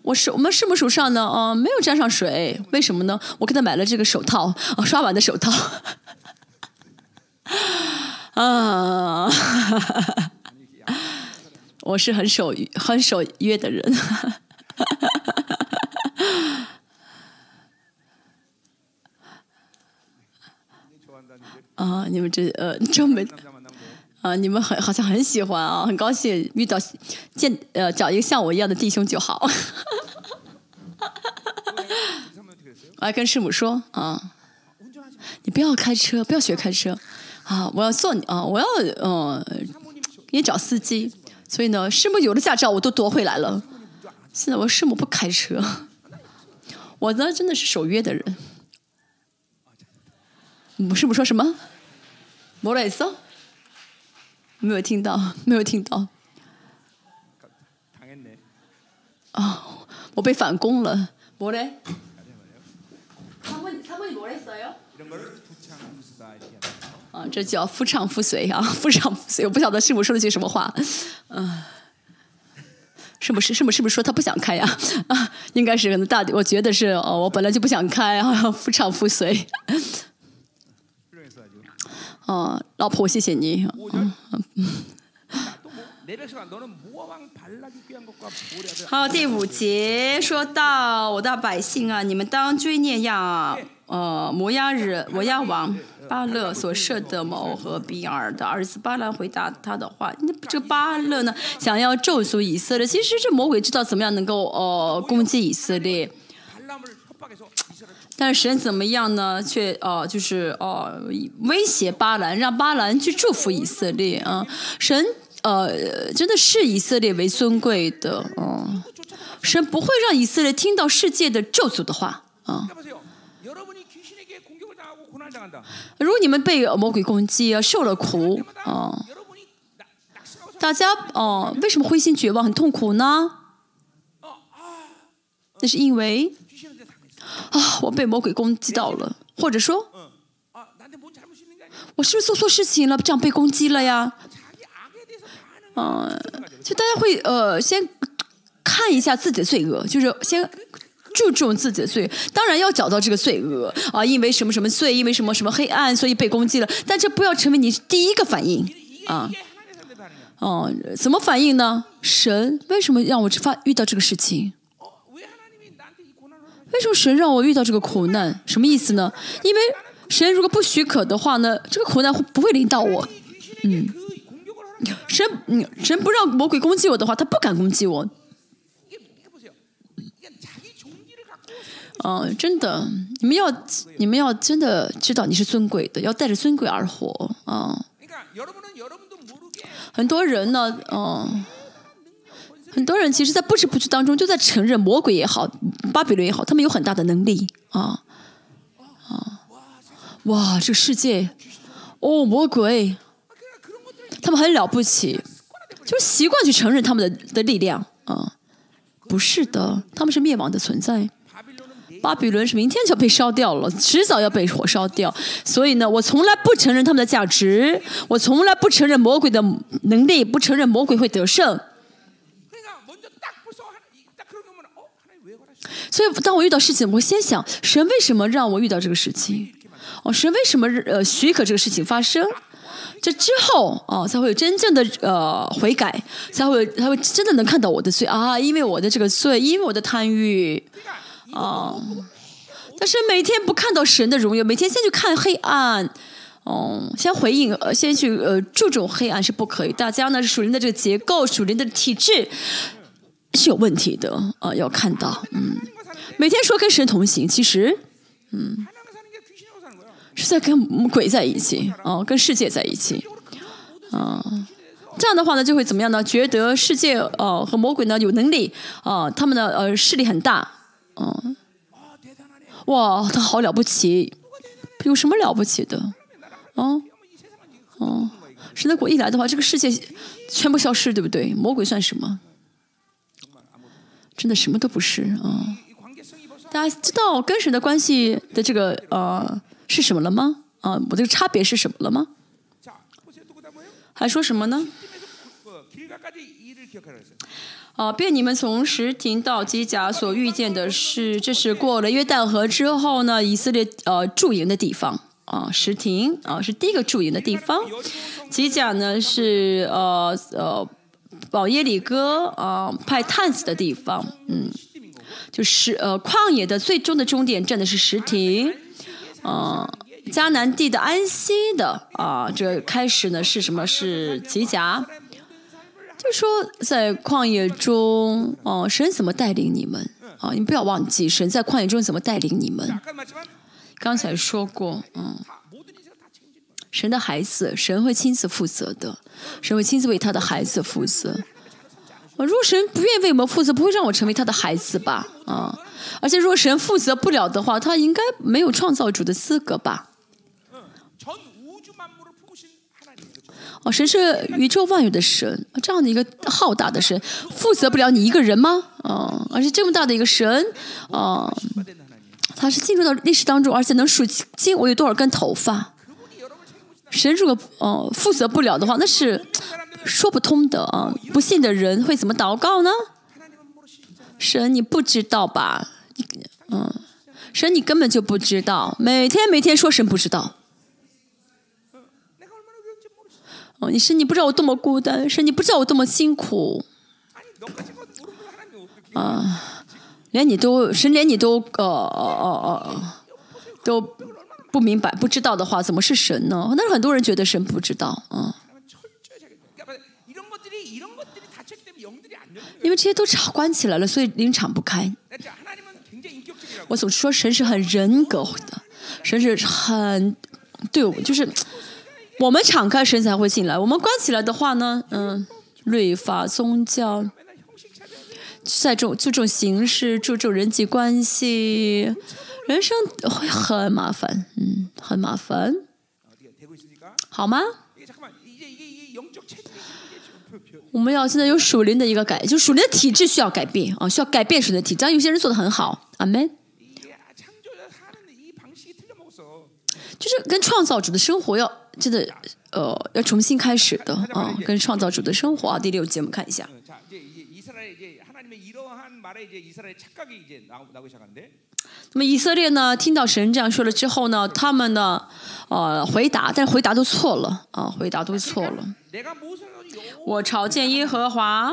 我手，我们师母手上呢，啊，没有沾上水，为什么呢？我给她买了这个手套，啊，刷碗的手套。啊。我是很守很守约的人。啊，你们这呃这么啊，你们很好像很喜欢啊，很高兴遇到见呃找一个像我一样的弟兄就好。我还跟师母说啊，你不要开车，不要学开车啊，我要坐你啊，我要嗯、给你找司机。所以呢，师母有了驾照，我都夺回来了。现在我师母不开车，我呢真的是守约的人。我师母说什么？뭐라했어？没有听到，没有听到。 당했네. 我被反攻了。뭐래？사모님사모님뭐랬어요？ 这叫夫唱妇随啊 夫唱妇随我不晓得师傅说了句什么话。嗯是不是是不是不是说他不想开呀啊应该是可能大我觉得是哦我本来就不想开啊夫唱妇随。绿哦老婆谢谢你好第五节说到我的百姓啊你们当追念呀呃摩亚日摩亚王巴勒所设的某和比尔的儿子巴兰回答他的话那这巴勒呢想要咒诅以色列其实这魔鬼知道怎么样能够呃攻击以色列。但神怎么样呢？却哦就是哦威胁巴兰让巴兰去祝福以色列啊神呃真的是以色列为尊贵的哦神不会让以色列听到世界的咒诅的话啊如果你们被魔鬼攻击受了苦啊大家哦为什么会心绝望很痛苦呢那是因为啊我被魔鬼攻击到了或者说我是不是做错事情了这样被攻击了呀嗯就大家会呃先看一下自己的罪恶就是先注重自己的罪，当然要找到这个罪恶，啊，因为什么什么罪，因为什么什么黑暗，所以被攻击了，但这不要成为你第一个反应。啊。哦怎么反应呢？神为什么让我发，遇到这个事情？为什么神让我遇到这个苦难？什么意思呢？因为神如果不许可的话呢，这个苦难会不会临到我？嗯。神，嗯，神不让魔鬼攻击我的话，他不敢攻击我。嗯，真的，你们要你们要真的知道你是尊贵的，要带着尊贵而活啊！很多人呢，嗯，很多人其实，在不知不觉当中就在承认魔鬼也好，巴比伦也好，他们有很大的能力啊啊！哇，这个世界，哦，魔鬼，他们很了不起，就习惯去承认他们的的力量啊！不是的，他们是灭亡的存在。巴比伦是明天就被烧掉了，迟早要被火烧掉。所以呢，我从来不承认他们的价值，我从来不承认魔鬼的能力，不承认魔鬼会得胜。所以当我遇到事情，我会先想神为什么让我遇到这个事情？哦，神为什么呃许可这个事情发生？这之后哦，才会有真正的呃悔改，才会才会真的能看到我的罪啊。因为我的这个罪，因为我的贪欲。哦，但是每天不看到神的荣耀，每天先去看黑暗，哦，先回应，呃，先去呃注重黑暗是不可以。大家呢，属灵的这个结构，属灵的体质是有问题的啊。要看到，嗯，每天说跟神同行，其实，嗯，是在跟鬼在一起，哦，跟世界在一起，啊，这样的话呢，就会怎么样呢？觉得世界，呃，和魔鬼呢有能力，啊，他们的呃势力很大。嗯。哇他好了不起。有什么了不起的？哦哦神的国一来的话这个世界全部消失对不对？魔鬼算什么？真的什么都不是啊大家知道跟神的关系的这个呃是什么了吗？啊我这个差别是什么了吗？还说什么呢？啊，便你们从石亭到基甲所遇见的是，这是过了约旦河之后呢，以色列呃驻营的地方啊，石亭啊是第一个驻营的地方，基甲呢是呃呃保耶里哥啊派探子的地方，嗯，就是呃旷野的最终的终点站的是石亭，嗯、啊。迦南地的安息的啊，这开始呢是什么？是吉甲。说在旷野中哦神怎么带领你们？啊你不要忘记神在旷野中怎么带领你们。刚才说过嗯神的孩子神会亲自负责的神会亲自为他的孩子负责。如果神不愿意为我们负责不会让我成为他的孩子吧？啊而且如果神负责不了的话他应该没有创造主的资格吧？哦神是宇宙万有的神这样的一个浩大的神负责不了你一个人吗？嗯而且这么大的一个神嗯他是进入到历史当中而且能数清我有多少根头发。神如果哦负责不了的话那是说不通的啊不信的人会怎么祷告呢？神你不知道吧？嗯神你根本就不知道每天每天说神不知道。哦，你神，你不知道我多么孤单，神，你不知道我多么辛苦。啊，连你都神，连你都呃呃呃呃都不明白，不知道的话怎么是神呢？那是很多人觉得神不知道啊，因为这些都敞关起来了，所以灵敞不开。我总是说神是很人格的，神是很对我，就是。我们敞开，神才会进来。我们关起来的话呢，嗯，律法、宗教，在这种、这种形式、这种人际关系，人生会很麻烦，嗯，很麻烦，好吗？我们要现在有属灵的一个改，就属灵的体质需要改变啊，需要改变属灵的体质。有些人做的很好，阿门。就是跟创造主的生活要。真的呃要重新开始的啊，跟创造主的生活啊。第六节，我们看一下。那么以色列呢？听到神这样说了之后呢，他们呢，呃，回答，但是回答都错了啊，回答都错了。我朝见耶和华。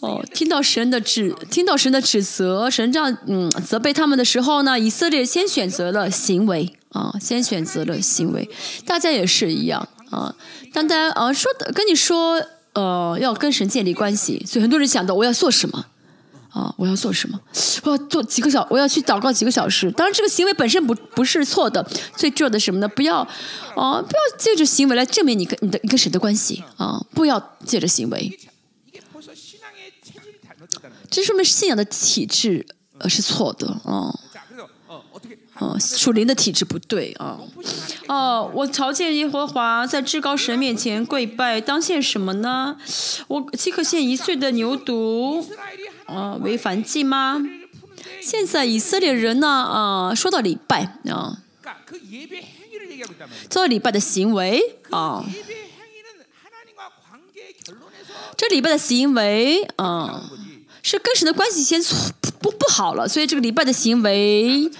哦听到神的指听到神的指责神这样嗯责备他们的时候呢以色列先选择了行为啊先选择了行为大家也是一样啊当大家啊说的跟你说呃要跟神建立关系所以很多人想到我要做什么啊我要做什么我要做几个小我要去祷告几个小时。当然这个行为本身不不是错的最重要的什么呢？不要哦不要借着行为来证明你跟你的你跟谁的关系啊不要借着行为。这说明信仰的体制呃是错的啊，啊，属灵的体质不对啊。哦，我朝见耶和华，在至高神面前跪拜，当献什么呢？我岂可献一岁的牛犊？啊，违凡祭吗？现在以色列人呢？啊，说到礼拜啊，做礼拜的行为啊，这礼拜的行为啊。是跟神的关系先错不不好了所以这个礼拜的行为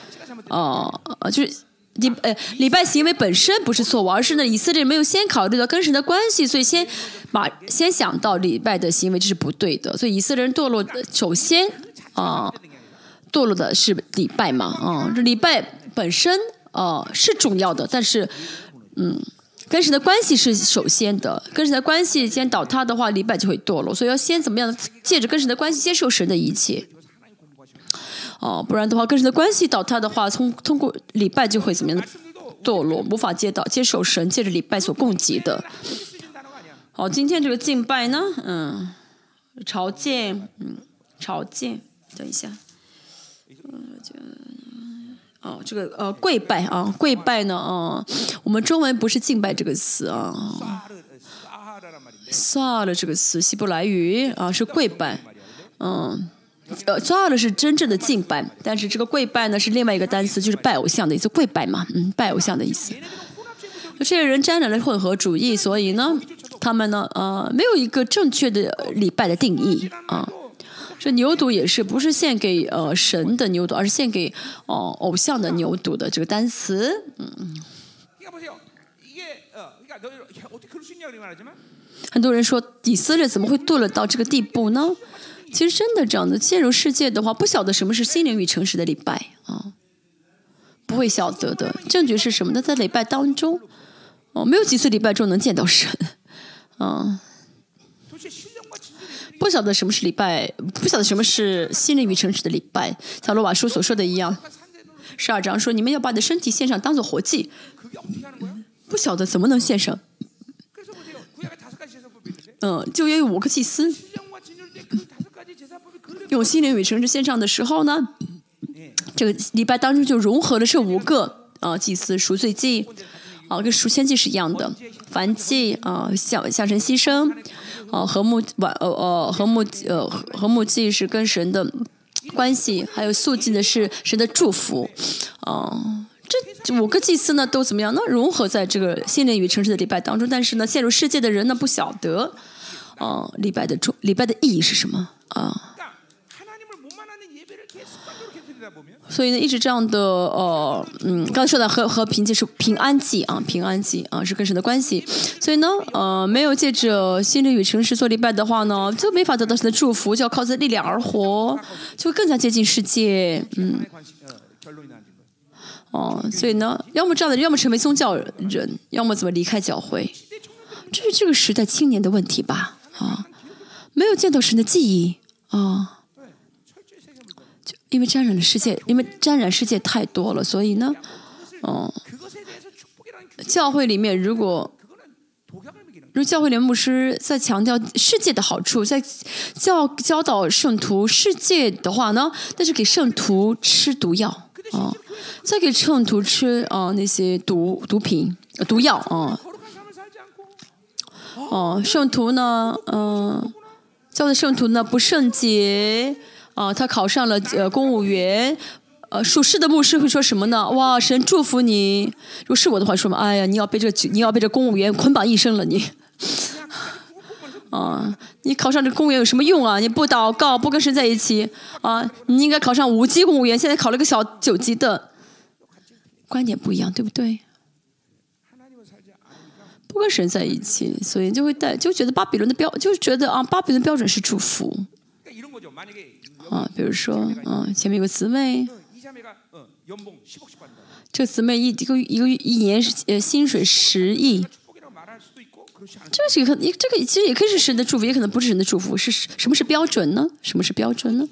哦就是礼呃礼拜行为本身不是错误而是呢以色列人没有先考虑到跟神的关系所以先把先想到礼拜的行为这是不对的。所以以色列人堕落首先啊堕落的是礼拜嘛啊这礼拜本身啊是重要的但是嗯跟神的关系是首先的，跟神的关系先倒塌的话，礼拜就会堕落。所以要先怎么样？借着跟神的关系接受神的一切。哦，不然的话，跟神的关系倒塌的话，通通过礼拜就会怎么样？堕落，无法接到接受神借着礼拜所供给的。好，今天这个敬拜呢，嗯，朝见，嗯，朝见，等一下，嗯，就。哦，这个呃，跪拜啊，跪拜呢啊，我们中文不是敬拜这个词啊，萨勒这个词，希伯来语啊，是跪拜，嗯，呃，萨勒是真正的敬拜，但是这个跪拜呢是另外一个单词，就是拜偶像的意思，跪拜嘛，嗯，拜偶像的意思。这些人沾染了混合主义，所以呢，他们呢，呃，没有一个正确的礼拜的定义啊。这牛犊也是不是献给呃神的牛犊而是献给哦偶像的牛犊的这个单词。嗯。很多人说以色列怎么会堕落到这个地步呢？其实真的这样子进入世界的话不晓得什么是心灵与诚实的礼拜啊。不会晓得的。证据是什么呢？在礼拜当中哦没有几次礼拜中能见到神啊。不晓得什么是礼拜，不晓得什么是心灵与诚实的礼拜。像罗马书所说的一样，十二章说你们要把你的身体献上，当做活祭。不晓得怎么能献上？嗯，就约五个祭司，用心灵与诚实献上的时候呢，这个礼拜当中就融合了这五个啊祭司赎罪祭。啊，跟赎愆祭是一样的，燔祭啊，向向神牺牲，哦、和睦晚呃呃和睦呃和睦祭是跟神的关系，还有肃祭的是神的祝福啊。这五个祭司呢，都怎么样那？融合在这个心灵与城市的礼拜当中，但是呢，陷入世界的人呢，不晓得，啊、礼拜的重礼拜的意义是什么啊？所以呢，一直这样的，呃，嗯，刚才说的和和凭借是平安记啊，平安记啊，是跟神的关系。所以呢，呃，没有借着心灵与诚实做礼拜的话呢，就没法得到神的祝福，就要靠自力量而活，就会更加接近世界，嗯。哦，所以呢，要么这样的，要么成为宗教人，要么怎么离开教会，这是这个时代青年的问题吧？啊，没有见到神的记忆啊。因为沾染的世界因为沾染世界太多了所以呢嗯教会里面如果如教会里牧师在强调世界的好处在教教导圣徒世界的话呢那就给圣徒吃毒药啊再给圣徒吃啊那些毒毒品毒药啊哦圣徒呢嗯教会圣徒呢不圣洁啊，他考上了呃公务员，呃，属事的牧师会说什么呢？哇，神祝福你！如果是我的话，说嘛，哎呀，你要被这你要被这公务员捆绑一生了你。啊，你考上这公务员有什么用啊？你不祷告，不跟神在一起啊？你应该考上五级公务员，现在考了个小九级的，观点不一样，对不对？不跟神在一起，所以就会带就觉得巴比伦的标，就觉得啊，巴比伦标准是祝福。啊，比如说，啊，前面有个姊妹，这姊妹一一个一个月一年是呃薪水十亿，这个是可你这个其实也可以是神的祝福，也可能不是神的祝福，是什么是标准呢？什么是标准呢？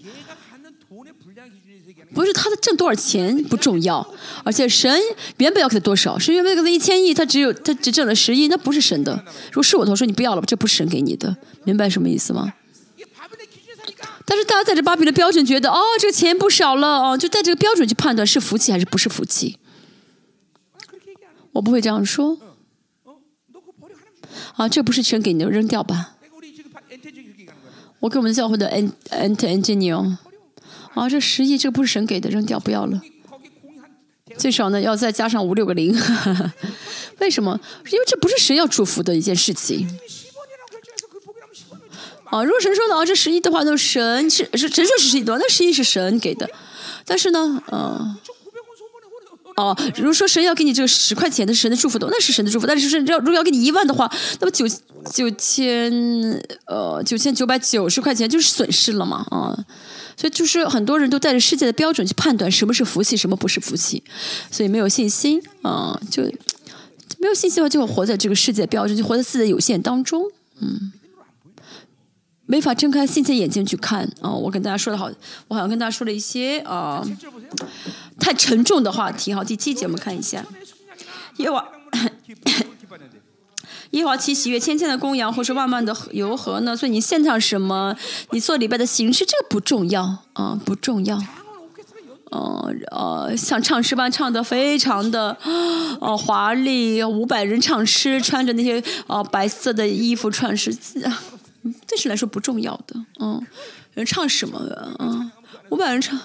不是他的挣多少钱不重要，而且神原本要给他多少，神原本给他一千亿，他只有他只挣了十亿，那不是神的。如果是我的话，说你不要了吧，这不是神给你的，明白什么意思吗？但是大家带着芭比的标准，觉得哦，这个钱不少了哦，就带这个标准去判断是福气还是不是福气。我不会这样说。啊，这不是神给你的，扔掉吧。我给我们教会的 en e n engineer。啊，这十亿，这不是神给的，扔掉不要了。最少呢，要再加上五六个零。为什么？因为这不是神要祝福的一件事情。啊，如果神说的啊，这十一的话，那神是是神说，是十一多，那十一是神给的。但是呢，嗯，哦，如果说神要给你这个十块钱，那是神的祝福的，那是神的祝福。但是，要如果要给你一万的话，那么九九千呃九千九百九十块钱就是损失了嘛，啊，所以就是很多人都带着世界的标准去判断什么是福气，什么不是福气，所以没有信心，啊，就没有信心的话，就会活在这个世界标准，就活在自己的有限当中，嗯。没法睁开现在眼睛去看啊我跟大家说的好我好像跟大家说了一些啊太沉重的话题哈第七节我们看一下。夜华夜华七喜悦千千的公羊或是万万的河游河呢所以你献上什么你做礼拜的形式这个不重要啊不重要。嗯呃像唱诗班唱的非常的呃华丽五百人唱诗穿着那些啊白色的衣服穿十字暂时来说不重要的，嗯，人唱什么的，嗯，五百人唱，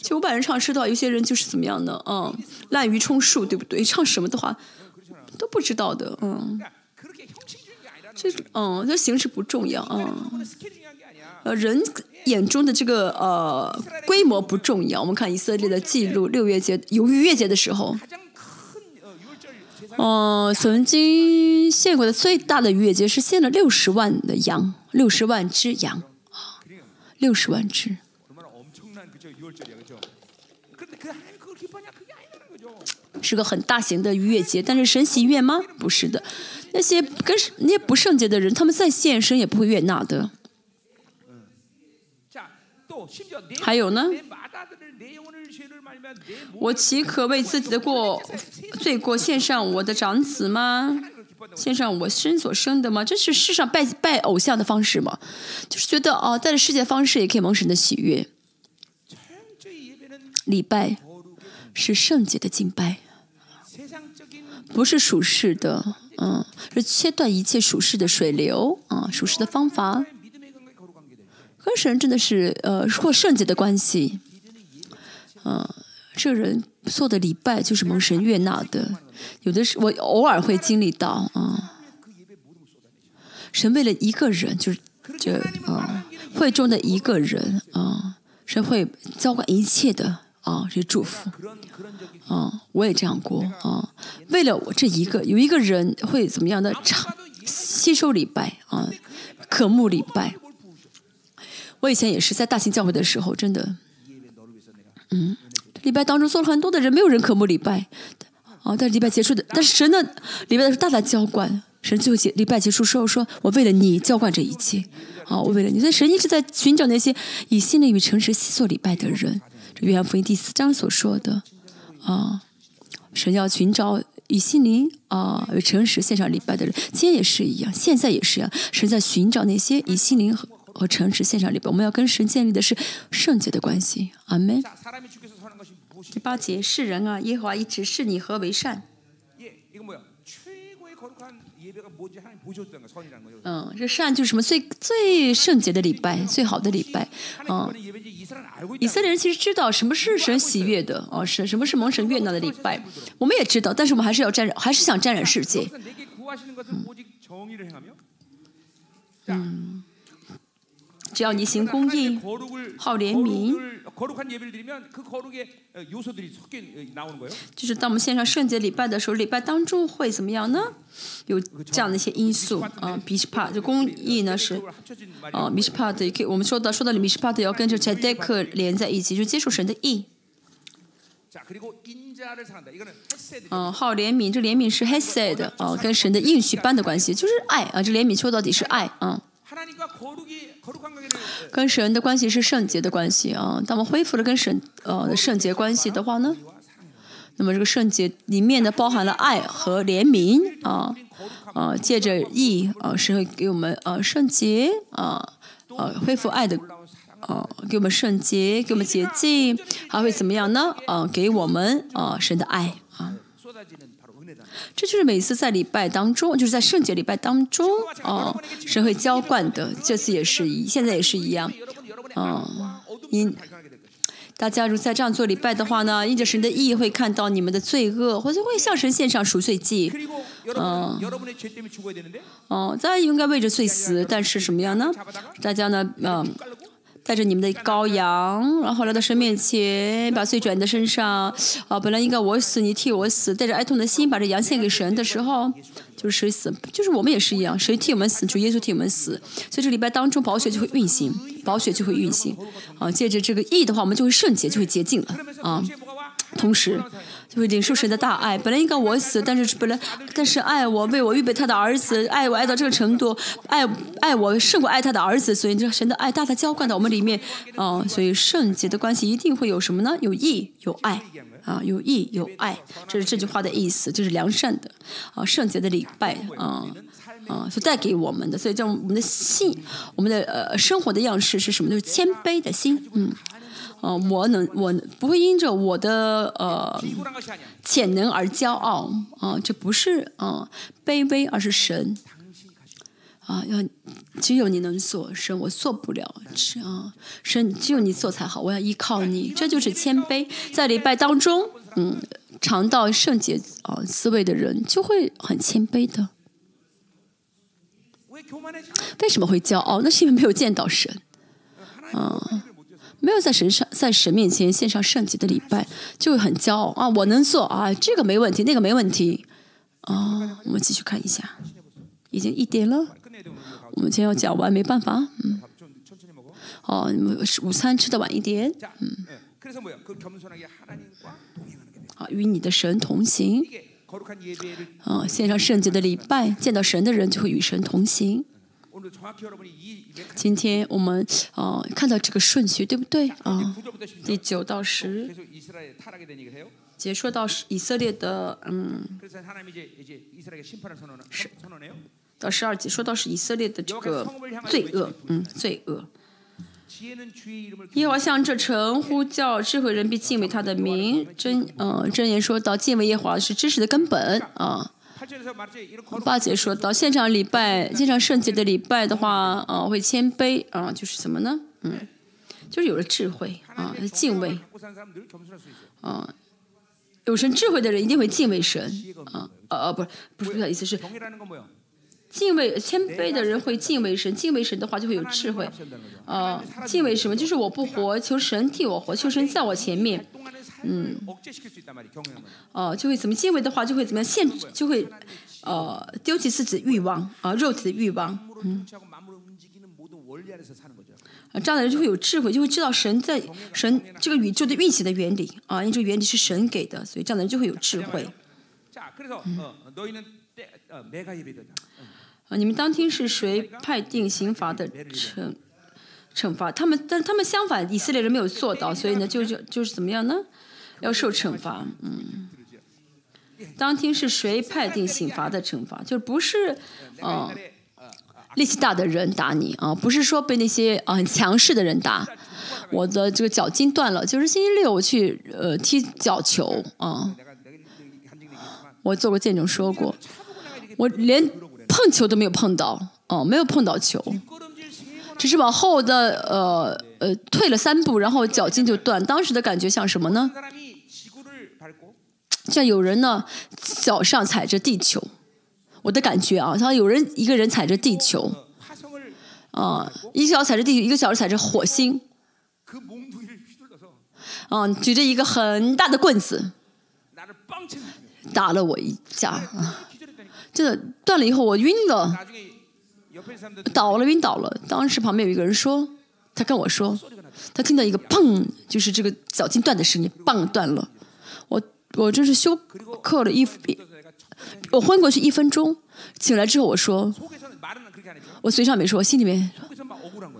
就五百人唱知道，有些人就是怎么样呢，嗯，滥竽充数，对不对？唱什么的话都不知道的，嗯，这，嗯，这形式不重要，嗯，呃，人眼中的这个呃规模不重要，我们看以色列的记录，六月节，由于月节的时候。嗯，曾经献过的最大的逾越节是献了六十万的羊，六十万只羊，六十万只。是个很大型的逾越节，但是神喜悦吗？不是的，那些跟那些不圣洁的人，他们再献身也不会悦纳的。还有呢？我岂可为自己的过罪过献上我的长子吗？献上我身所生的吗？这是世上拜拜偶像的方式吗？就是觉得哦，带着世界方式也可以蒙神的喜悦。礼拜是圣洁的敬拜，不是属世的，嗯，是切断一切属世的水流，啊，属世的方法，跟神真的是呃，或圣洁的关系，嗯。这人做的礼拜就是蒙神悦纳的。有的是我偶尔会经历到啊神为了一个人就是这啊会中的一个人啊神会浇灌一切的啊这祝福。啊我也这样过啊为了我这一个有一个人会怎么样的唱吸收礼拜啊渴慕礼拜。我以前也是在大型教会的时候真的嗯。礼拜当中做了很多的人，没有人渴慕礼拜。哦，但是礼拜结束的，但是神的礼拜的时候大大浇灌。神最后结礼拜结束时候说：“我为了你浇灌这一切。”哦，我为了你，所以神一直在寻找那些以心灵与诚实做礼拜的人。这约翰福音第四章所说的，啊、神要寻找以心灵啊与、诚实献上礼拜的人。今天也是一样，现在也是一样，神在寻找那些以心灵和和诚实献上礼拜。我们要跟神建立的是圣洁的关系。阿门。第八节，世人啊，耶和华一直视你何为善。嗯，这善就是什么最最圣洁的礼拜，最好的礼拜。嗯，以色列人其实知道什么是神喜悦的，哦，是什么是蒙神悦纳的礼拜。我们也知道，但是我们还是要沾染，还是想沾染世界。嗯。只要你行公益，好怜悯，就是当我们献上圣洁礼拜的时候，礼拜当中会怎么样呢？有这样的一些因素啊，米什帕就公益呢是啊，米什帕的，我们说到说到里面，米什帕的要跟这捷德克连在一起，就接受神的意。嗯，好怜悯，这怜悯是 hesed 啊，跟神的应许般的关系，就是爱啊，这怜悯说到底是爱啊。跟神的关系是圣洁的关系啊当我们恢复了跟神呃的圣洁关系的话呢那么这个圣洁里面呢包含了爱和怜悯啊啊借着意啊神会给我们啊圣洁啊啊恢复爱的啊给我们圣洁给我们洁净还会怎么样呢啊给我们啊神的爱啊这就是每次在礼拜当中，就是在圣洁礼拜当中哦，神会浇灌的。这次也是一，现在也是一样，嗯。因大家如在这样做礼拜的话呢，因着神的意会看到你们的罪恶，或者会向神献上赎罪祭，嗯，哦，大家应该为着罪死，但是什么样呢？大家呢，嗯。带着你们的羔羊，然后来到神面前，把罪转在身上。啊，本来应该我死，你替我死，带着哀痛的心，把这羊献给神的时候，就是谁死，就是我们也是一样，谁替我们死，主耶稣替我们死。所以这礼拜当中，宝血就会运行，宝血就会运行。啊，借着这个意的话，我们就会圣洁，就会洁净了。啊。同时，就会领受神的大爱。本来应该我死，但是本来但是爱我为我预备他的儿子，爱我爱到这个程度，爱爱我胜过爱他的儿子，所以这神的爱大大浇灌到我们里面，嗯、所以圣洁的关系一定会有什么呢？有义，有爱。啊，有义有爱，这是这句话的意思，就是良善的，啊，圣洁的礼拜，啊，啊，所带给我们的，所以叫我们的信，我们的呃生活的样式是什么？就是谦卑的心，嗯，啊，我能，我不会因着我的呃潜能而骄傲。啊，这不是啊，卑微而是神。啊，要，只有你能做神，我做不了。啊，神，只有你做才好。我要依靠你，这就是谦卑。在礼拜当中，嗯，尝到圣洁啊滋味的人就会很谦卑的。为什么会骄傲？那是因为没有见到神。嗯。没有在神上在神面前献上圣洁的礼拜就会很骄傲啊我能做啊这个没问题那个没问题。啊我们继续看一下已经一点了。我们今天要讲完没办法嗯。哦午餐吃的晚一点嗯。啊与你的神同行。啊献上圣洁的礼拜见到神的人就会与神同行。今天我们哦看到这个顺序对不对？啊，第九到十，结束到是以色列的嗯，是到十二节，说到是以色列的这个罪恶，嗯，罪恶。耶和华向这城呼叫，智慧人必敬畏他的名，真嗯真言说到敬畏耶和华是知识的根本啊。八杰说到：现场礼拜、现场圣洁的礼拜的话，呃，会谦卑，啊，就是什么呢？嗯，就是有了智慧，啊，敬畏，啊，有神智慧的人一定会敬畏神，啊，呃，不是，不是，不好意思，是敬畏、谦卑的人会敬畏神，敬畏神的话就会有智慧，啊，敬畏什么？就是我不活，求神替我活，求神在我前面。嗯，哦，就会怎么？敬畏的话就会怎么样？限就会，呃，丢弃自己的欲望啊，肉体的欲望。嗯，这样的人就会有智慧，就会知道神在神这个宇宙的运行的原理啊。因为这个原理是神给的，所以这样的人就会有智慧。嗯，你们当天是谁判定刑罚的惩惩罚？他们，但他们相反，以色列人没有做到，所以呢，就就就是怎么样呢？要受惩罚，嗯，当天是谁判定刑罚的惩罚？就是不是，嗯，力气大的人打你啊？不是说被那些啊很强势的人打。我的这个脚筋断了，就是星期六我去呃踢脚球啊，我做过见证说过，我连碰球都没有碰到，哦，没有碰到球，只是往后的呃呃退了三步，然后脚筋就断。当时的感觉像什么呢？像有人呢脚上踩着地球。我的感觉啊像有人一个人踩着地球。啊一脚踩着地球一个脚踩着火星。啊举着一个很大的棍子。打了我一下啊真的断了以后我晕了。倒了晕倒了。当时旁边有一个人说他跟我说他听到一个砰就是这个脚筋断的声音棒断了。我真是休克了一，我昏过去一分钟，醒来之后我说，我嘴上没说，心里面，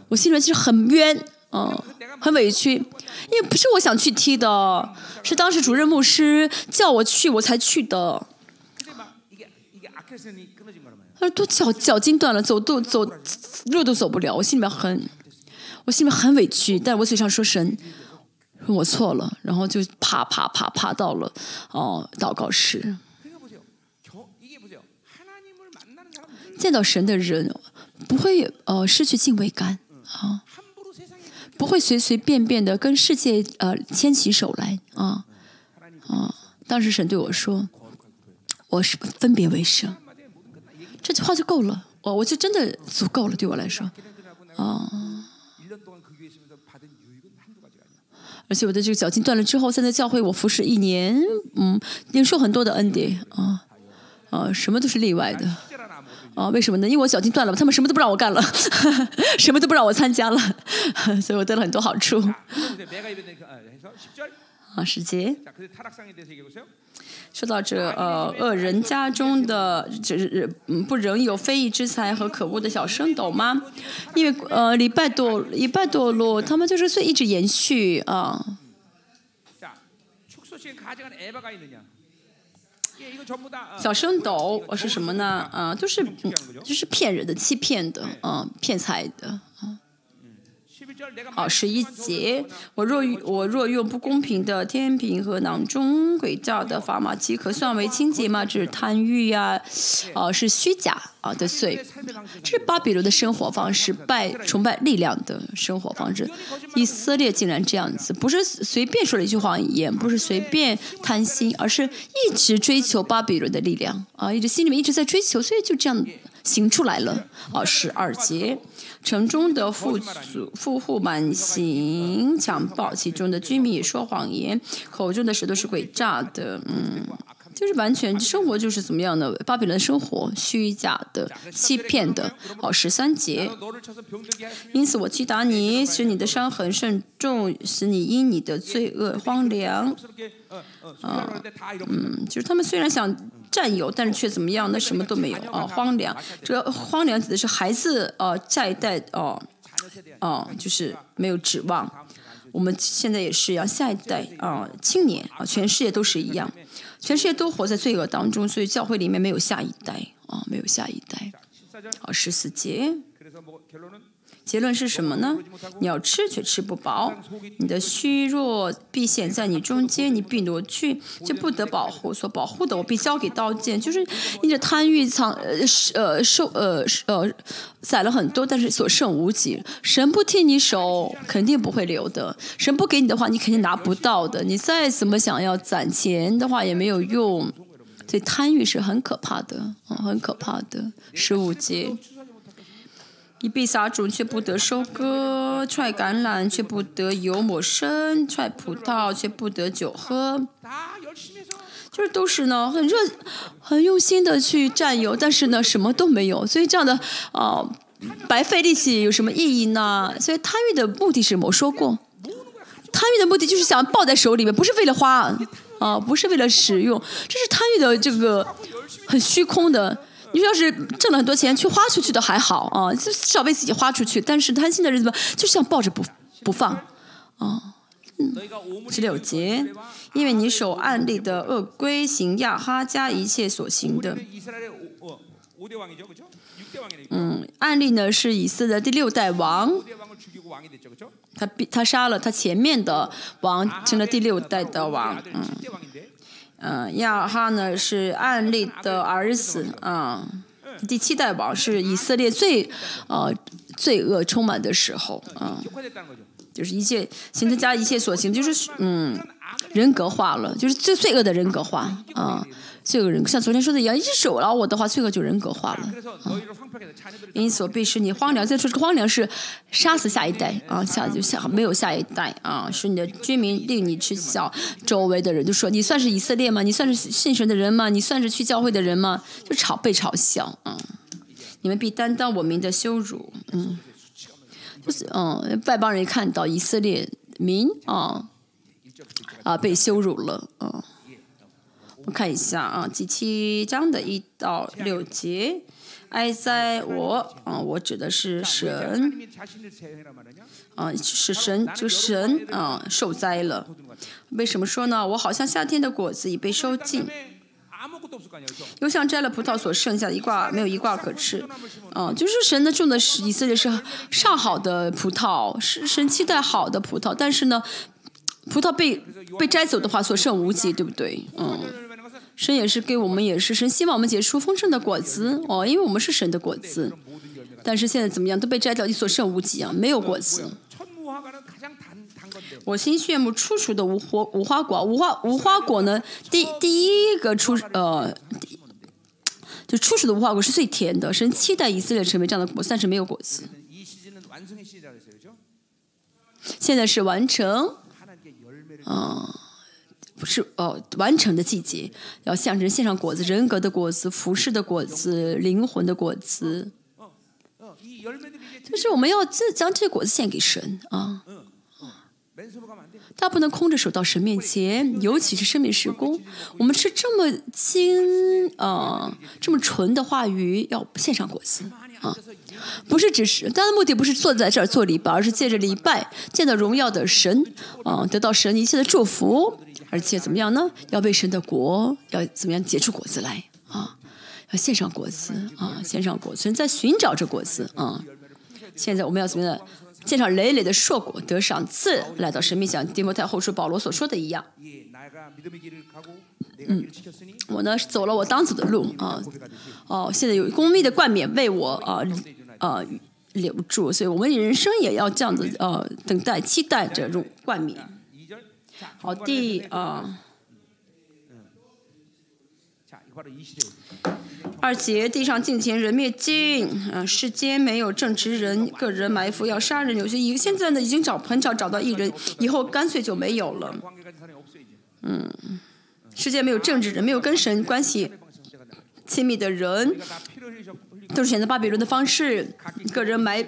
我心里面其实很冤，嗯，很委屈，因为不是我想去踢的，是当时主任牧师叫我去，我才去的。他说都脚脚筋断了，走都走路都走不了，我心里面很，我心里面很委屈，但我嘴上说神。我错了，然后就啪啪啪啪到了哦祷告室。见到神的人不会呃失去敬畏感啊，不会随随便便的跟世界呃牵起手来啊啊！当时神对我说：“我是分别为圣。”这句话就够了，我我就真的足够了，对我来说，啊。而且我的这个脚筋断了之后，现在教会我服侍一年，嗯，领受很多的恩典啊啊，什么都是例外的啊？为什么呢？因为我脚筋断了，他们什么都不让我干了，什么都不让我参加了，所以我得了很多好处。啊，时间。说到这，呃，恶人家中的，这，嗯，不仁有非义之财和可恶的小升斗吗？因为，呃，礼拜多，礼拜多路，他们就是一直延续啊。小升斗是什么呢？啊，就是，就是骗人的、欺骗的，啊，骗财的。好十一节，我若我若用不公平的天平和囊中诡诈的砝码，即可算为清洁吗？这是贪欲呀，哦，是虚假啊的罪。这是巴比伦的生活方式，拜崇拜力量的生活方式。以色列竟然这样子，不是随便说了一句谎言，不是随便贪心，而是一直追求巴比伦的力量啊，一直心里面一直在追求，所以就这样。行出来了啊。十二节，城中的富足富户满行强暴，其中的居民也说谎言，口中的舌头是鬼炸的，嗯。就是完全生活就是怎么样的巴比伦生活虚假的欺骗的哦十三节，因此我击打你使你的伤痕甚重使你因你的罪恶荒凉啊嗯就是他们虽然想占有但是却怎么样那什么都没有啊荒凉。这个荒凉指的是孩子哦下一代哦哦就是没有指望。我们现在也是一样下一代啊青年啊全世界都是一样。全世界都活在罪恶当中，所以教会里面没有下一代啊，没有下一代。14절啊，十四节。结论是什么呢？你要吃却吃不饱，你的虚弱必显在你中间，你必夺去就不得保护所保护的，我必交给刀剑。就是你的贪欲藏呃呃受呃呃攒了很多，但是所剩无几。神不替你守，肯定不会留的。神不给你的话，你肯定拿不到的。你再怎么想要攒钱的话，也没有用。所以贪欲是很可怕的，嗯，很可怕的，十五节。你被撒种却不得收割，踹橄榄却不得油抹身，踹葡萄却不得酒喝。就是都是呢，很热，很用心的去占有，但是呢，什么都没有，所以这样的啊白费力气有什么意义呢？所以贪欲的目的是什么？我说过，贪欲的目的就是想抱在手里面，不是为了花，啊，不是为了使用，这是贪欲的这个很虚空的。你说要是挣了很多钱去花出去的还好啊，至少为自己花出去。但是贪心的日子就像抱着不不放啊。十、六节，因为你守案例的恶规行亚哈加一切所行的。嗯，案例呢是以色列第六代王，他他杀了他前面的王，成了第六代的王，嗯。嗯，亚哈呢是暗利的儿子啊，第七代王是以色列最呃罪恶充满的时候啊，就是一切行的加一切所行，就是嗯人格化了，就是最罪恶的人格化啊。罪恶人格，像昨天说的一样，一手捞我的话，罪恶就人格化了啊。因此，我必使你荒凉。再说，这个荒凉是杀死下一代啊，下就下没有下一代啊。使你的居民令你去笑，周围的人就说你算是以色列吗？你算是信神的人吗？你算是去教会的人吗？就嘲被嘲笑啊。你们必担当我民的羞辱，嗯，就是嗯，外邦人看到以色列民啊啊被羞辱了，嗯。我看一下啊，第七章的一到六节，哀哉我啊，我指的是神，啊是神，这个神啊受灾了。为什么说呢？我好像夏天的果子已被收尽，又像摘了葡萄所剩下的一挂没有一挂可吃。嗯，就是神的种的是以色列是上好的葡萄，是神期待好的葡萄，但是呢，葡萄被被摘走的话所剩无几，对不对？嗯。神也是给我们也是神希望我们结出丰盛的果子哦因为我们是神的果子。但是现在怎么样都被摘掉一所剩无几啊没有果子。我心羡目初熟的无花无花果无花无花果呢第第一个初呃就初始的无花果是最甜的神期待以色列成为这样的果但是没有果子。现在是完成嗯不是呃完成的季节，要向神献上果子，人格的果子，服饰的果子，灵魂的果子。就是我们要这将这果子献给神啊。他不能空着手到神面前，尤其是生命时工。我们吃这么精啊、这么纯的话语，要献上果子啊，不是只是他的目的不是坐在这儿做礼拜，而是借着礼拜见到荣耀的神啊，得到神一切的祝福，而且怎么样呢？要为神的国要怎么样结出果子来啊？要献上果子啊？献上果子，人在寻找这果子啊。现在我们要怎么样？献上累累的硕果，得赏赐，来到神面前。丁摩太后说保罗所说的一样。嗯，我呢走了我当走的路啊。哦，现在有公义的冠冕为我啊啊留住，所以我们人生也要这样子啊等待、期待这种冠冕。好的啊，二节地上尽情人灭尽，世间没有正直人，个人埋伏要杀人流血，一个现在呢已经找很少找到一人，以后干脆就没有了。嗯，世间没有正直人，没有跟神关系亲密的人，都是选择巴比伦的方式，个人埋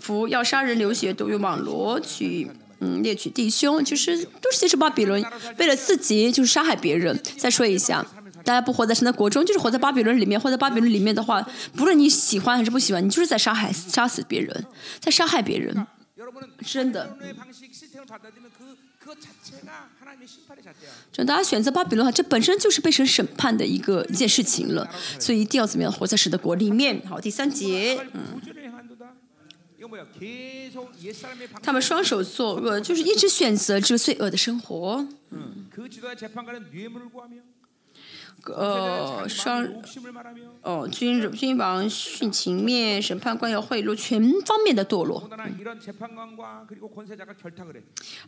伏要杀人流血都用网络去。嗯猎取弟兄其实都是些是巴比伦为了自己就是杀害别人。再说一下大家不活在神的国中就是活在巴比伦里面活在巴比伦里面的话不论你喜欢还是不喜欢你就是在杀害杀死别人在杀害别人。真的。就大家选择巴比伦哈这本身就是被神审判的一个一件事情了。所以一定要怎么样活在神的国里面。好第三节嗯。他们双手作恶，就是一直选择这个罪恶的生活。嗯，呃，双哦，君君王殉情面，审判官要贿赂全方面的堕落，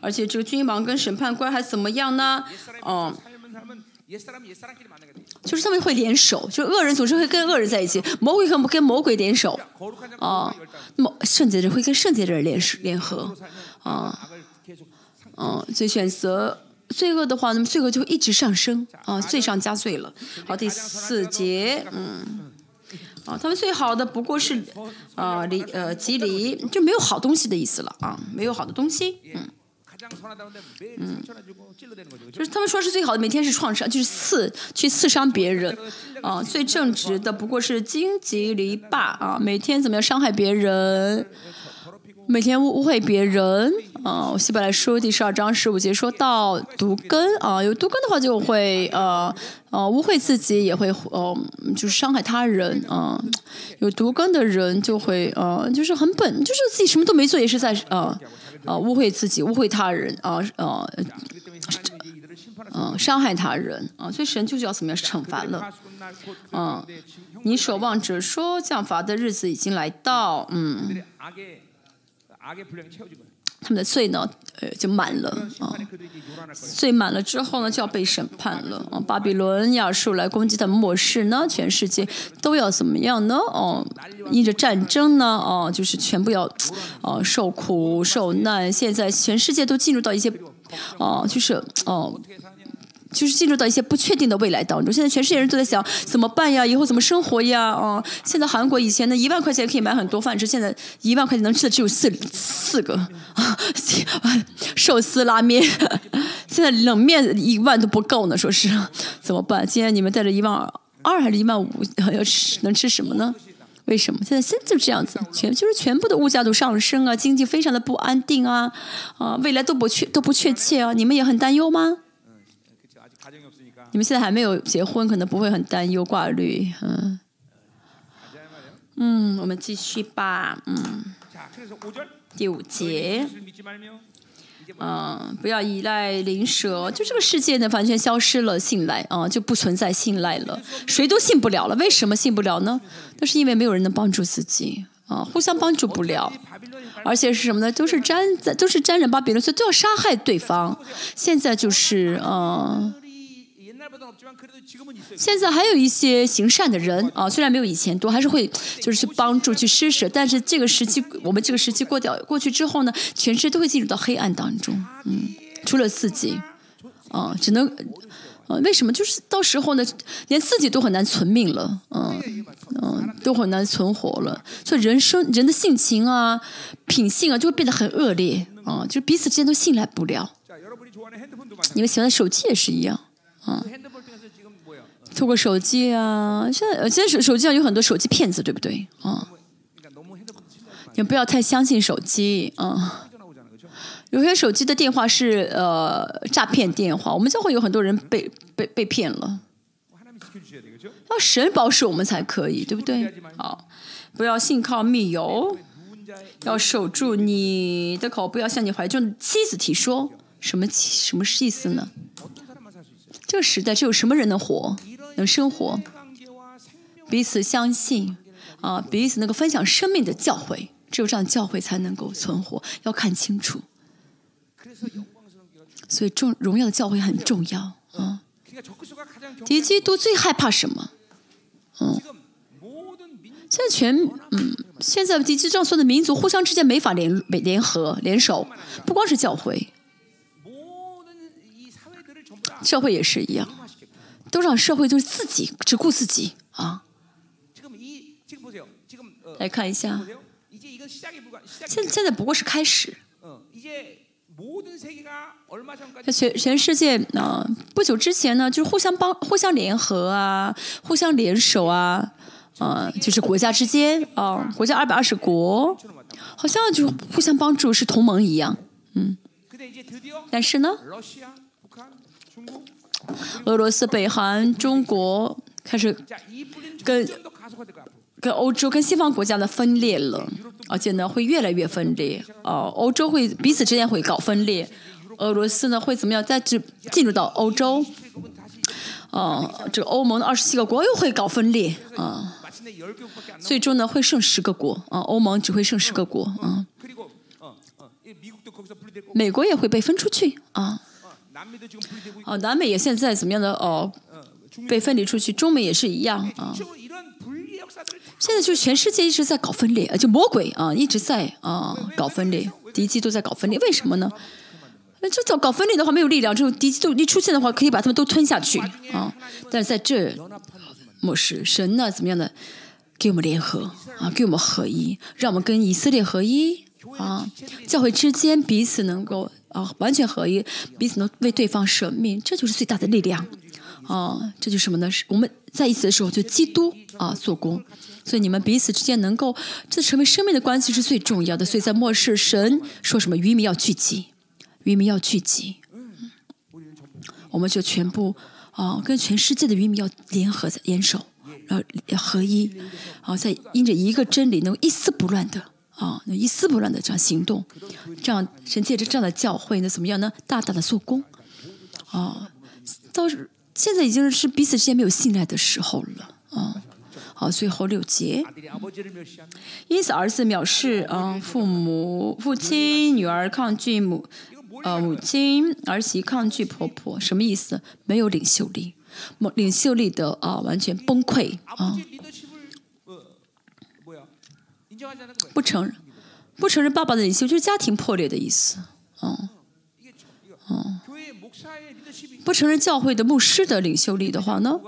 而且这个君王跟审判官还怎么样呢？嗯。就是他们会联手，就是恶人总是会跟恶人在一起，魔鬼跟跟魔鬼联手。啊，那么圣洁人会跟圣洁人联联合。啊，所以选择罪恶的话，那么罪恶就会一直上升啊，罪上加罪了。好，第四节。嗯。啊，他们最好的不过是啊，离呃，吉离就没有好东西的意思了啊，没有好的东西。嗯。嗯，就是他们说是最好的，每天是创伤，就是刺去刺伤别人，啊，最正直的不过是荆棘篱笆啊，每天怎么样伤害别人，每天污污秽别人，啊，我们先来说第十二章十五节，说到毒根啊，有毒根的话就会呃呃污秽自己，也会呃就是伤害他人啊，有毒根的人就会啊就是很本，就是自己什么都没做，也是在啊。呃，误会自己，误会他人，啊啊，嗯，伤害他人，啊，所以神就是要怎么样惩罚了，嗯，你守望者说降罚的日子已经来到，嗯。他们的罪呢，呃，就满了啊！罪满了之后呢，就要被审判了啊！巴比伦、亚述来攻击他们，末世呢，全世界都要怎么样呢？哦，因着战争呢，哦，就是全部要，哦，受苦受难。现在全世界都进入到一些，哦，就是哦。就是进入到一些不确定的未来当中。现在全世界人都在想怎么办呀？以后怎么生活呀？啊、现在韩国以前呢一万块钱可以买很多饭吃，现在一万块钱能吃的只有四四个啊，寿司拉面，现在冷面一万都不够呢，说是怎么办？今天你们带着一万二还是一万五要吃能吃什么呢？为什么现在现在就这样子？全就是全部的物价都上升啊，经济非常的不安定啊，啊，未来都不确都不确切啊，你们也很担忧吗？你们现在还没有结婚可能不会很担忧挂虑嗯。嗯我们继续吧嗯。第五节。嗯不要依赖灵蛇就这个世界呢完全消失了信赖啊就不存在信赖了。谁都信不了了为什么信不了呢？那是因为没有人能帮助自己啊互相帮助不了。而且是什么呢？都是沾在都是沾染吧比如说都要杀害对方。现在就是嗯现在还有一些行善的人啊虽然没有以前多还是会就是去帮助去施舍但是这个时期我们这个时期过掉过去之后呢全世界都会进入到黑暗当中嗯除了自己啊只能啊为什么？就是到时候呢连自己都很难存命了嗯嗯都很难存活了。所以人生人的性情啊品性啊就会变得很恶劣啊就彼此之间都信赖不了。你们喜欢的手机也是一样。嗯。透过手机啊。现在现在手手机上有很多手机骗子对不对？啊你不要太相信手机嗯。有些手机的电话是呃诈骗电话我们就会有很多人被被被骗了。要神保守我们才可以对不对？好。不要信靠密友要守住你的口不要向你怀中的妻子提说什么什么意思呢？这个时代只有什么人能活，能生活？彼此相信，啊，彼此能够分享生命的教诲，只有这样教诲才能够存活。要看清楚，所以重荣耀的教诲很重要啊。敌基督最害怕什么？嗯，现在全嗯，现在敌基督上所有的民族互相之间没法联联合联手，不光是教会社会也是一样都让社会就是自己只顾自己啊。来看一下现现在不过是开始。在全全世界啊不久之前呢就是互相帮互相联合啊互相联手啊啊就是国家之间啊国家二百二十国好像就互相帮助是同盟一样嗯。但是呢俄罗斯北韩中国开始跟跟欧洲跟西方国家的分裂了而且呢会越来越分裂哦欧洲会彼此之间会搞分裂俄罗斯呢会怎么样再次进入到欧洲哦这个欧盟的二十七个国又会搞分裂啊。最终呢会剩十个国啊欧盟只会剩十个国啊。美国也会被分出去啊哦，南美也现在怎么样的哦？被分离出去，中美也是一样啊。现在就全世界一直在搞分裂，就魔鬼啊，一直在啊搞分裂，敌基都在搞分裂，为什么呢？那这搞搞分裂的话没有力量，这种敌基都一出现的话，可以把他们都吞下去啊。但是在这，末世神呢怎么样的，给我们联合啊，给我们合一，让我们跟以色列合一啊，教会之间彼此能够啊，完全合一，彼此能为对方舍命，这就是最大的力量啊！这就什么呢？是我们在一起的时候，就基督啊做工。所以你们彼此之间能够这成为生命的关系是最重要的。所以，在末世，神说什么渔民要聚集，渔民要聚集，我们就全部啊跟全世界的渔民要联合在联手，然后要合一啊，在因着一个真理能一丝不乱的。啊，那一丝不乱的这样行动，这样，神借着这样的教诲，那怎么样呢？大大的做工，啊，到现在已经是彼此之间没有信赖的时候了，啊，好，最后六节，因此儿子藐视啊，父母、父亲、女儿抗拒母，呃，母亲、儿媳抗拒婆婆，什么意思？没有领袖力，领领袖力的啊，完全崩溃啊。不承认不承认爸爸的领袖就是家庭破裂的意思哦哦不承认教会的牧师的领袖力的话呢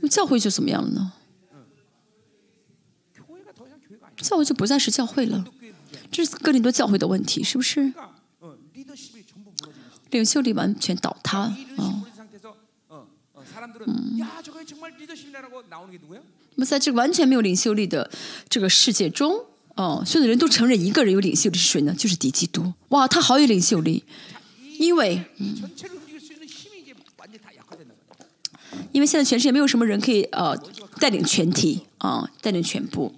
那教会就怎么样了呢？教会就不再是教会了这是哥林多教会的问题是不是？领袖力完全倒塌啊嗯。那么在这个完全没有领袖力的这个世界中哦，所有的人都承认一个人有领袖力是谁呢？就是敌基督。哇，他好有领袖力，因为，因为现在全世界没有什么人可以呃带领全体啊，带领全部。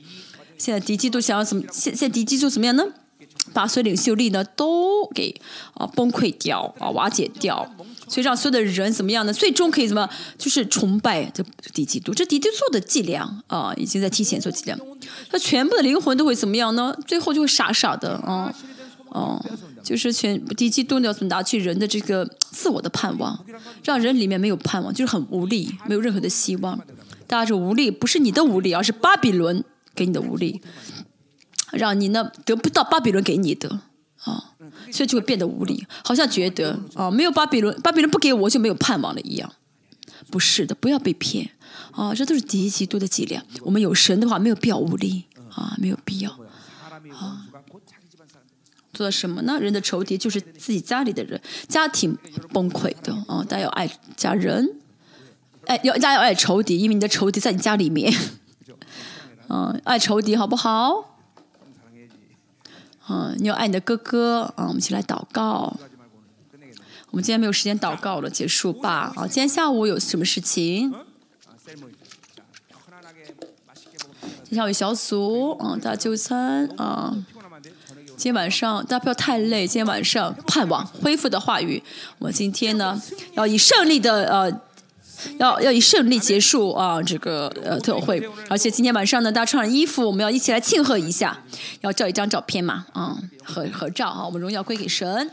现在敌基督想要怎么？现现在敌基督怎么样呢？把所有领袖力呢都给啊崩溃掉啊，瓦解掉。所以让所有的人怎么样呢？最终可以怎么？就是崇拜这敌基督。这敌基督的伎俩啊、已经在提前做伎俩。那全部的灵魂都会怎么样呢？最后就会傻傻的啊。哦，就是全敌基督呢，要拿去人的这个自我的盼望，让人里面没有盼望，就是很无力，没有任何的希望。大家说无力，不是你的无力，而是巴比伦给你的无力，让你呢得不到巴比伦给你的啊，所以就会变得无力，好像觉得啊，没有巴比伦，巴比伦不给我就没有盼望了一样。不是的，不要被骗啊，这都是敌基督的伎俩。我们有神的话，没有必要无力啊，没有必要啊。做到什么呢？人的仇敌就是自己家里的人，家庭崩溃的啊。大家要爱家人，爱要大家要爱仇敌，因为你的仇敌在你家里面。嗯，爱仇敌好不好？嗯你要爱你的哥哥啊我们一起来祷告。我们今天没有时间祷告了结束吧。啊今天下午有什么事情？今天下午有小组啊大就餐啊今天晚上大家不要太累今天晚上盼望恢复的话语我今天呢要以胜利的呃要要以胜利结束啊这个呃特会。而且今天晚上呢，大家穿上衣服，我们要一起来庆贺一下，要照一张照片嘛，嗯、合合照啊，我们荣耀归给神。